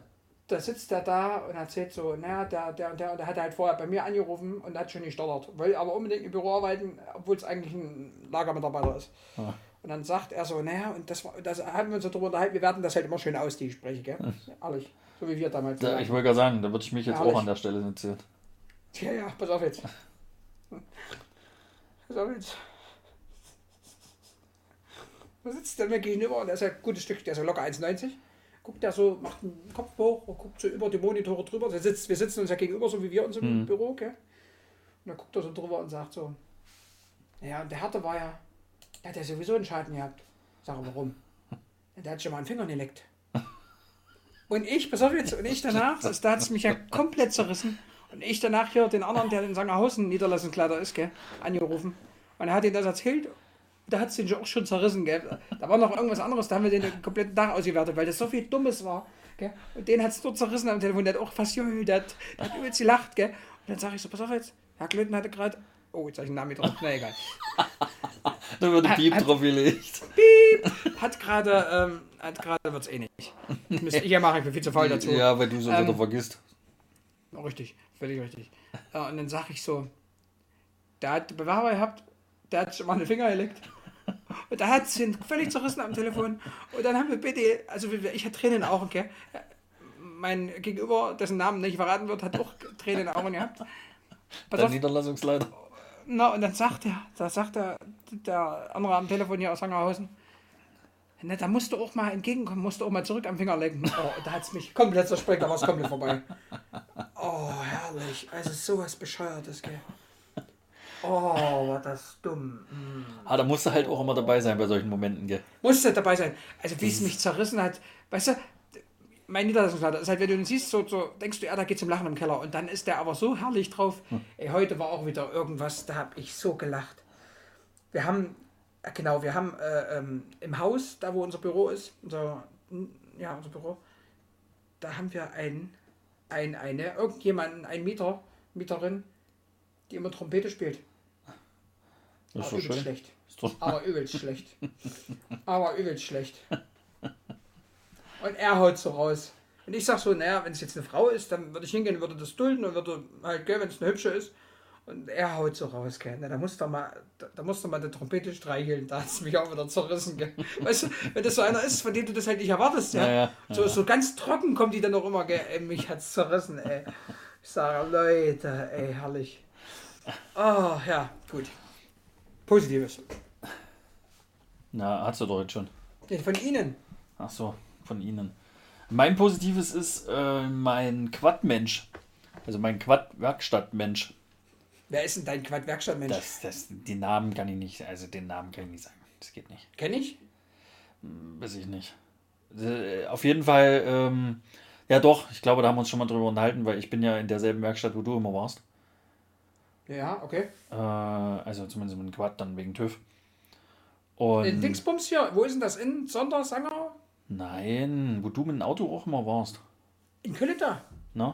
Da sitzt der da und erzählt so, naja, der, der und der, und der hat halt vorher bei mir angerufen und hat schon gestottert. Wollte aber unbedingt im Büro arbeiten, obwohl es eigentlich ein Lagermitarbeiter ist. Ah. Und dann sagt er so, naja, und das, war, das haben wir uns so drüber unterhalten, wir werten das halt immer schön aus, die Gespräche, gell? Ehrlich. So wie wir damals. Da, ich wollte gerade sagen, da würde ich mich jetzt Herrlich. auch an der Stelle notieren. ja, ja, pass auf jetzt. Pass auf jetzt. Da sitzt der mir gegenüber und der ist ja ein gutes Stück, der ist ja locker 1,90. Guckt er so, macht den Kopf hoch und guckt so über die Monitore drüber. Der sitzt, wir sitzen uns ja gegenüber, so wie wir uns im Mhm. Büro, gell? Und dann guckt er so drüber und sagt so, ja, und der Härte war ja, der hat ja sowieso einen Schaden gehabt. Sag er, warum? Der hat schon mal einen Finger geleckt. Und ich, pass auf jetzt, und ich danach, das, da hat es mich ja komplett zerrissen. Und ich danach hier den anderen, der in Sangerhausen Niederlassungskleider ist, gell, angerufen. Und er hat ihm das erzählt. Da hat es den auch schon zerrissen, gell. Da war noch irgendwas anderes, da haben wir den kompletten Tag ausgewertet, weil das so viel Dummes war. Gell. Und den hat es dort zerrissen am Telefon, der hat auch fast geheult, der hat, der hat übelst gelacht, gell. Und dann sage ich so, pass auf jetzt, Herr Klöten hatte gerade, oh, jetzt habe ich den Namen drauf. na egal. Da wird ein Piep hat- drauf gelegt. Hat gerade, ähm, hat gerade, wird es eh nicht. Müsste ich ja machen, ich bin viel zu faul dazu. Ja, weil du so Ähm, wieder vergisst. Oh, Richtig, völlig richtig. Ja, und dann sag ich so, der hat Bewerber gehabt, der hat schon mal den Finger geleckt. Und da hat es ihn völlig zerrissen am Telefon. Und dann haben wir bitte, also ich hatte Tränen in den Augen, gell? Mein Gegenüber, dessen Namen nicht verraten wird, hat auch Tränen in den Augen gehabt. Pass Der auf, Niederlassungsleiter. na, und dann sagt er, da sagt er, der andere am Telefon hier aus Sangerhausen, na, da musst du auch mal entgegenkommen, musst du auch mal zurück am Finger lecken. Oh, da hat es mich komplett zersprengt, da war es komplett vorbei. Oh, herrlich. Also sowas Bescheuertes, gell. Oh, war das dumm. Mm. Ah, da musst du halt auch immer dabei sein bei solchen Momenten, gell? Musste dabei sein. Also wie es mich zerrissen hat. Weißt du, mein Niederlassungsleiter ist halt, wenn du ihn siehst, so, so denkst du, ja, da geht's im Lachen im Keller. Und dann ist der aber so herrlich drauf. Ey, heute war auch wieder irgendwas, da habe ich so gelacht. Wir haben, äh, genau, wir haben äh, ähm, im Haus, da wo unser Büro ist, unser, ja, unser Büro, da haben wir ein, ein, eine, irgendjemanden, ein Mieter, Mieterin, die immer Trompete spielt. Ist Aber doch übelst schön. schlecht. Aber übelst schlecht. Aber übelst schlecht. Und er haut so raus. Und ich sag so, naja, wenn es jetzt eine Frau ist, dann würde ich hingehen würde das dulden und würde halt, gell, wenn es eine hübsche ist. Und er haut so raus, gell. Na, da muss doch mal, da, da muss doch mal die Trompete streicheln. Da hat es mich auch wieder zerrissen, gell. Weißt du, wenn das so einer ist, von dem du das halt nicht erwartest, ja. Ja, ja, so, so ganz trocken kommt die dann auch immer, gell. Ey, mich hat's zerrissen, ey. Ich sage, Leute, ey, herrlich. Oh, ja, gut. Positives. na, hast du doch jetzt schon. Nee, Von Ihnen. Ach so, von Ihnen. Mein Positives ist äh, mein Quad-Mensch. Also mein Quad-Werkstattmensch. Wer ist denn dein Quad-Werkstattmensch? Das, das, die Namen kann ich nicht, also den Namen kann ich nicht sagen. Das geht nicht. Kenn ich? Weiß ich nicht. Äh, Auf jeden Fall, ähm, ja doch, ich glaube, da haben wir uns schon mal drüber unterhalten, weil ich bin ja in derselben Werkstatt, wo du immer warst. Ja, okay. Äh, also zumindest mit dem Quad, dann wegen TÜV. Und In Dingsbums hier, wo ist denn das? In Sondersanger? nein, wo du mit dem Auto auch immer warst. In Kölleta. Ne?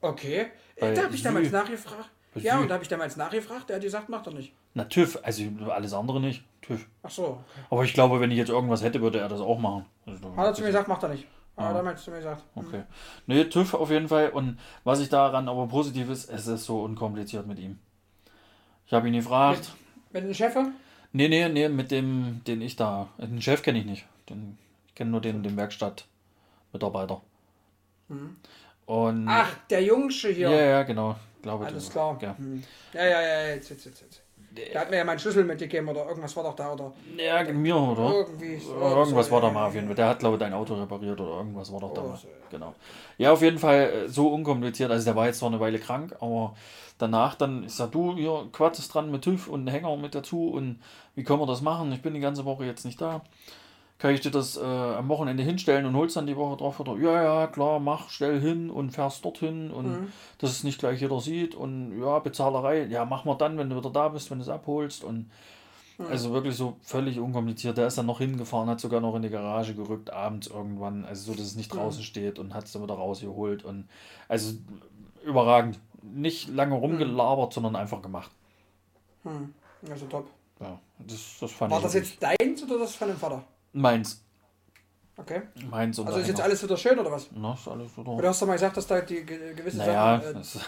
Okay. Bei Äh, da habe ich damals nachgefragt. Bei Ja, Sü. und da habe ich damals nachgefragt, der hat gesagt, macht er nicht. Na, TÜV, also alles andere nicht. TÜV. Ach so. Aber ich glaube, wenn ich jetzt irgendwas hätte, würde er das auch machen. Also, Hat er zu mir gesagt, macht er nicht. Ah. er damals zu mir gesagt. Okay. Nee, TÜV auf jeden Fall. Und was ich daran aber positiv ist, es ist so unkompliziert mit ihm. Ich habe ihn gefragt. Mit dem Chef? Nee, nee, nee, mit dem, den ich da. Den Chef kenne ich nicht. Den, ich kenne nur den, den Werkstattmitarbeiter. Und. Ach, der Jungsche ja, hier. ja, genau. Glaube Alles klar. Ja. Hm. Ja, ja, ja, jetzt, jetzt, jetzt, jetzt. Der hat mir ja meinen Schlüssel mitgegeben oder irgendwas war doch da oder ja, mir, oder? irgendwie. so- Irgendwas so, war da mal auf jeden Fall. Der hat, glaube ich, dein Auto repariert oder irgendwas war doch da Oh, mal. so, ja. Genau. Ja, auf jeden Fall äh, so unkompliziert. Also der war jetzt zwar eine Weile krank, aber danach dann, ich sag, du, hier, Quatsch ist dran mit TÜV und einen Hänger mit dazu und wie können wir das machen? Ich bin die ganze Woche jetzt nicht da. Kann ich dir das äh, am Wochenende hinstellen und holst dann die Woche drauf oder ja, ja, klar, mach, stell hin und fährst dorthin und Mhm. dass es nicht gleich jeder sieht und ja, Bezahlerei, ja, mach mal dann, wenn du wieder da bist, wenn du es abholst und also wirklich so völlig unkompliziert. Der ist dann noch hingefahren, hat sogar noch in die Garage gerückt, abends irgendwann, also so, dass es nicht draußen steht und hat es dann wieder rausgeholt und also überragend. Nicht lange rumgelabert, sondern einfach gemacht. Hm. Also top. Ja, das, das fand War ich das jetzt deins oder das von dem Vater? Meins. Okay. Meins und Also ist jetzt alles wieder schön oder was? Na, ist alles wieder. Oder hast du mal gesagt, dass da die ge- gewisse Naja, Sachen. Äh, es,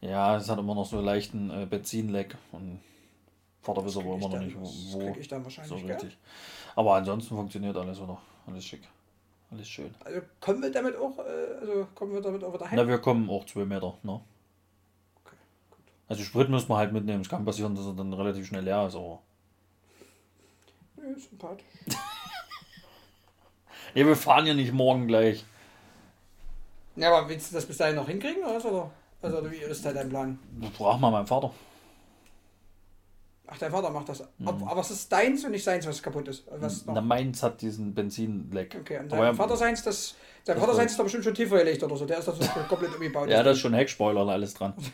ja, es hat immer noch so einen leichten äh, Benzinleck und Vater krieg ich immer noch nicht, wo, das ich dann so wahrscheinlich, gell? richtig. Aber ansonsten funktioniert alles wieder. Alles schick. Alles schön. Also kommen wir damit auch, äh, also kommen wir damit auch wieder heim? Na, wir kommen auch zwei Meter, ne? Okay, gut. Also Sprit muss man halt mitnehmen. Es kann passieren, dass er dann relativ schnell leer ist, aber. Nö, sympathisch. Ja, wir fahren ja nicht morgen gleich. Ja, aber willst du das bis dahin noch hinkriegen oder was? Oder, also, oder wie ist da dein Plan? Frag mal meinen Vater. Ach, dein Vater macht das. Ob, aber es ist deins und nicht seins, was kaputt ist. Was Na, meins hat diesen Benzinleck. Okay, und dein Vater seins, das. Dein Das Vater seins ist doch bestimmt schon tiefer gelegt oder so. Der ist doch so komplett umgebaut. Ja, da ist schon Heckspoiler und alles dran.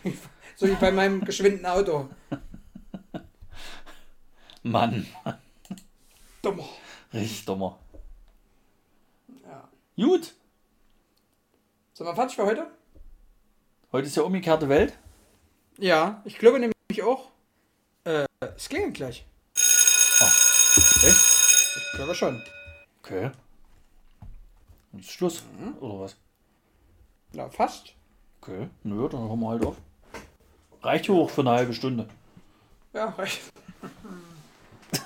So wie bei meinem geschwindenen Auto. Mann, Dummer. richtig dummer. Gut, Sind wir fertig für heute? heute ist ja umgekehrte Welt. Ja, ich glaube nämlich auch. Äh, es klingelt gleich. Echt? Ich glaube schon. Okay. Jetzt ist Schluss, Mhm. oder was? Na, fast. Okay, nö, dann hören wir halt auf. Reicht hoch für eine halbe Stunde. Ja, recht.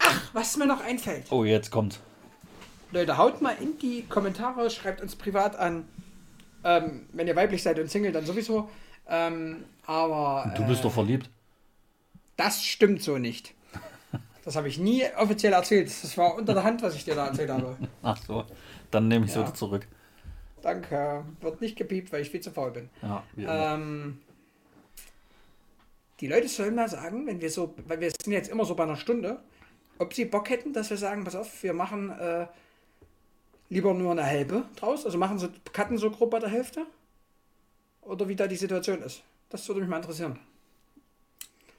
Ach, was mir noch einfällt. Oh, jetzt kommt. Leute, haut mal in die Kommentare, schreibt uns privat an. Ähm, wenn ihr weiblich seid und Single, dann sowieso. Ähm, aber Du bist äh, doch verliebt. das stimmt so nicht. Das habe ich nie offiziell erzählt. Das war unter der Hand, was ich dir da erzählt habe. Ach so, dann nehme ich es Ja. wieder zurück. Danke. Wird nicht gepiept, weil ich viel zu faul bin. Ja. Ähm, die Leute sollen mal sagen, wenn wir so, weil wir sind jetzt immer so bei einer Stunde, ob sie Bock hätten, dass wir sagen, pass auf, wir machen äh, lieber nur eine halbe draus, also machen sie cutten so grob bei der Hälfte oder wie da die Situation ist. Das würde mich mal interessieren.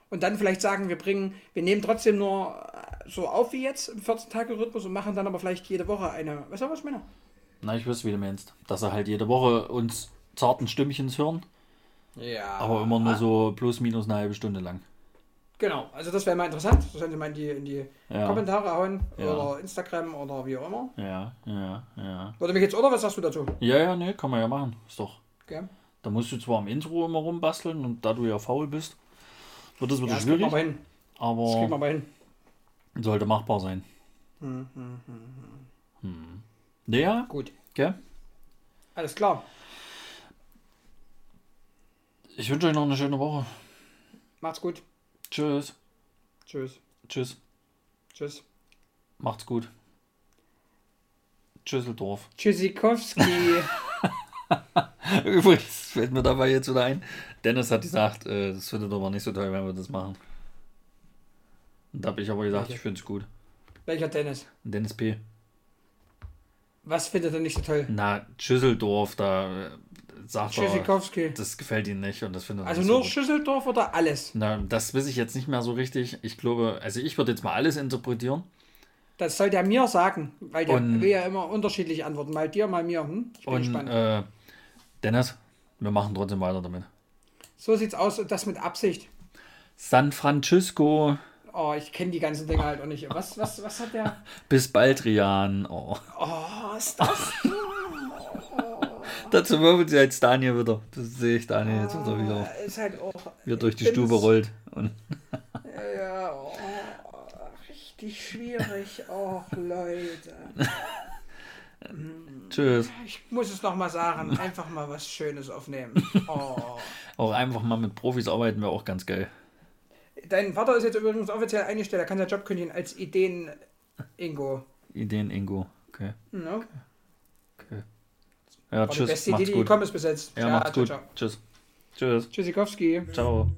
Und dann vielleicht sagen, wir bringen, wir nehmen trotzdem nur äh, so auf wie jetzt im 14-Tage-Rhythmus und machen dann aber vielleicht jede Woche eine, weißt du, was ich meine? Na, ich wüsste, wie du meinst. Dass er halt jede Woche uns zarten Stimmchens hören, Ja. aber immer nur so plus minus eine halbe Stunde lang. Genau, also das wäre mal interessant. Das sollen Sie mal in die, in die Ja. Kommentare hauen Ja. oder Instagram oder wie auch immer. Ja, ja, ja. Würde mich jetzt, oder was sagst du dazu? Ja, ja, nee, kann man ja machen. Ist doch. Okay. Da musst du zwar am Intro immer rumbasteln und da du ja faul bist, wird das wieder Ja, das schwierig, aber hin. Das aber aber hin. sollte machbar sein. Hm, hm, hm. Hm. Ja, Gut, gell? alles klar. Ich wünsche euch noch eine schöne Woche. Macht's gut. Tschüss. Tschüss. Tschüss. Tschüss. Macht's gut. Tschüsseldorf. Tschüssikowski. Übrigens fällt mir dabei jetzt wieder ein. Dennis hat gesagt, äh, das findet er aber nicht so toll, wenn wir das machen. Und da habe ich aber gesagt, Okay. ich finde es gut. Welcher Dennis? Dennis P. Was findet er nicht so toll? Na, Schüsseldorf, da äh, sagt Tschüssikowski. das gefällt ihm nicht und das findet Also nicht nur so gut. Schüsseldorf oder alles? Na, das weiß ich jetzt nicht mehr so richtig. Ich glaube, also ich würde jetzt mal alles interpretieren. Das soll der mir sagen, weil der Und- will ja immer unterschiedlich antworten. Mal dir, mal mir. Hm? Ich bin Und gespannt. äh, Dennis, wir machen trotzdem weiter damit. So sieht's aus und das mit Absicht. San Francisco, Oh, ich kenne die ganzen Dinge halt auch nicht. Was, was, was hat der? bis bald, Rian. Oh. Oh, ist das? Dazu wirbelt jetzt Daniel wieder. Das sehe ich Daniel jetzt wieder wieder, Äh, Ist halt auch. wieder durch die Stube rollt. Und Ja, ja, oh, richtig schwierig. Oh, Leute. tschüss. Ich muss es nochmal sagen. Einfach mal was Schönes aufnehmen. Oh. Auch einfach mal mit Profis arbeiten wäre auch ganz geil. Dein Vater ist jetzt übrigens offiziell eingestellt. Er kann seinen Job kündigen als Ideen-Ingo. Ideen Ingo. Okay. No? okay. Ja, War die tschüss. beste Idee, Macht's die gut. gekommen ist bis jetzt. Ja, macht's ciao, gut. ciao. Tschüss. Tschüss. Tschüssikowski. Ciao.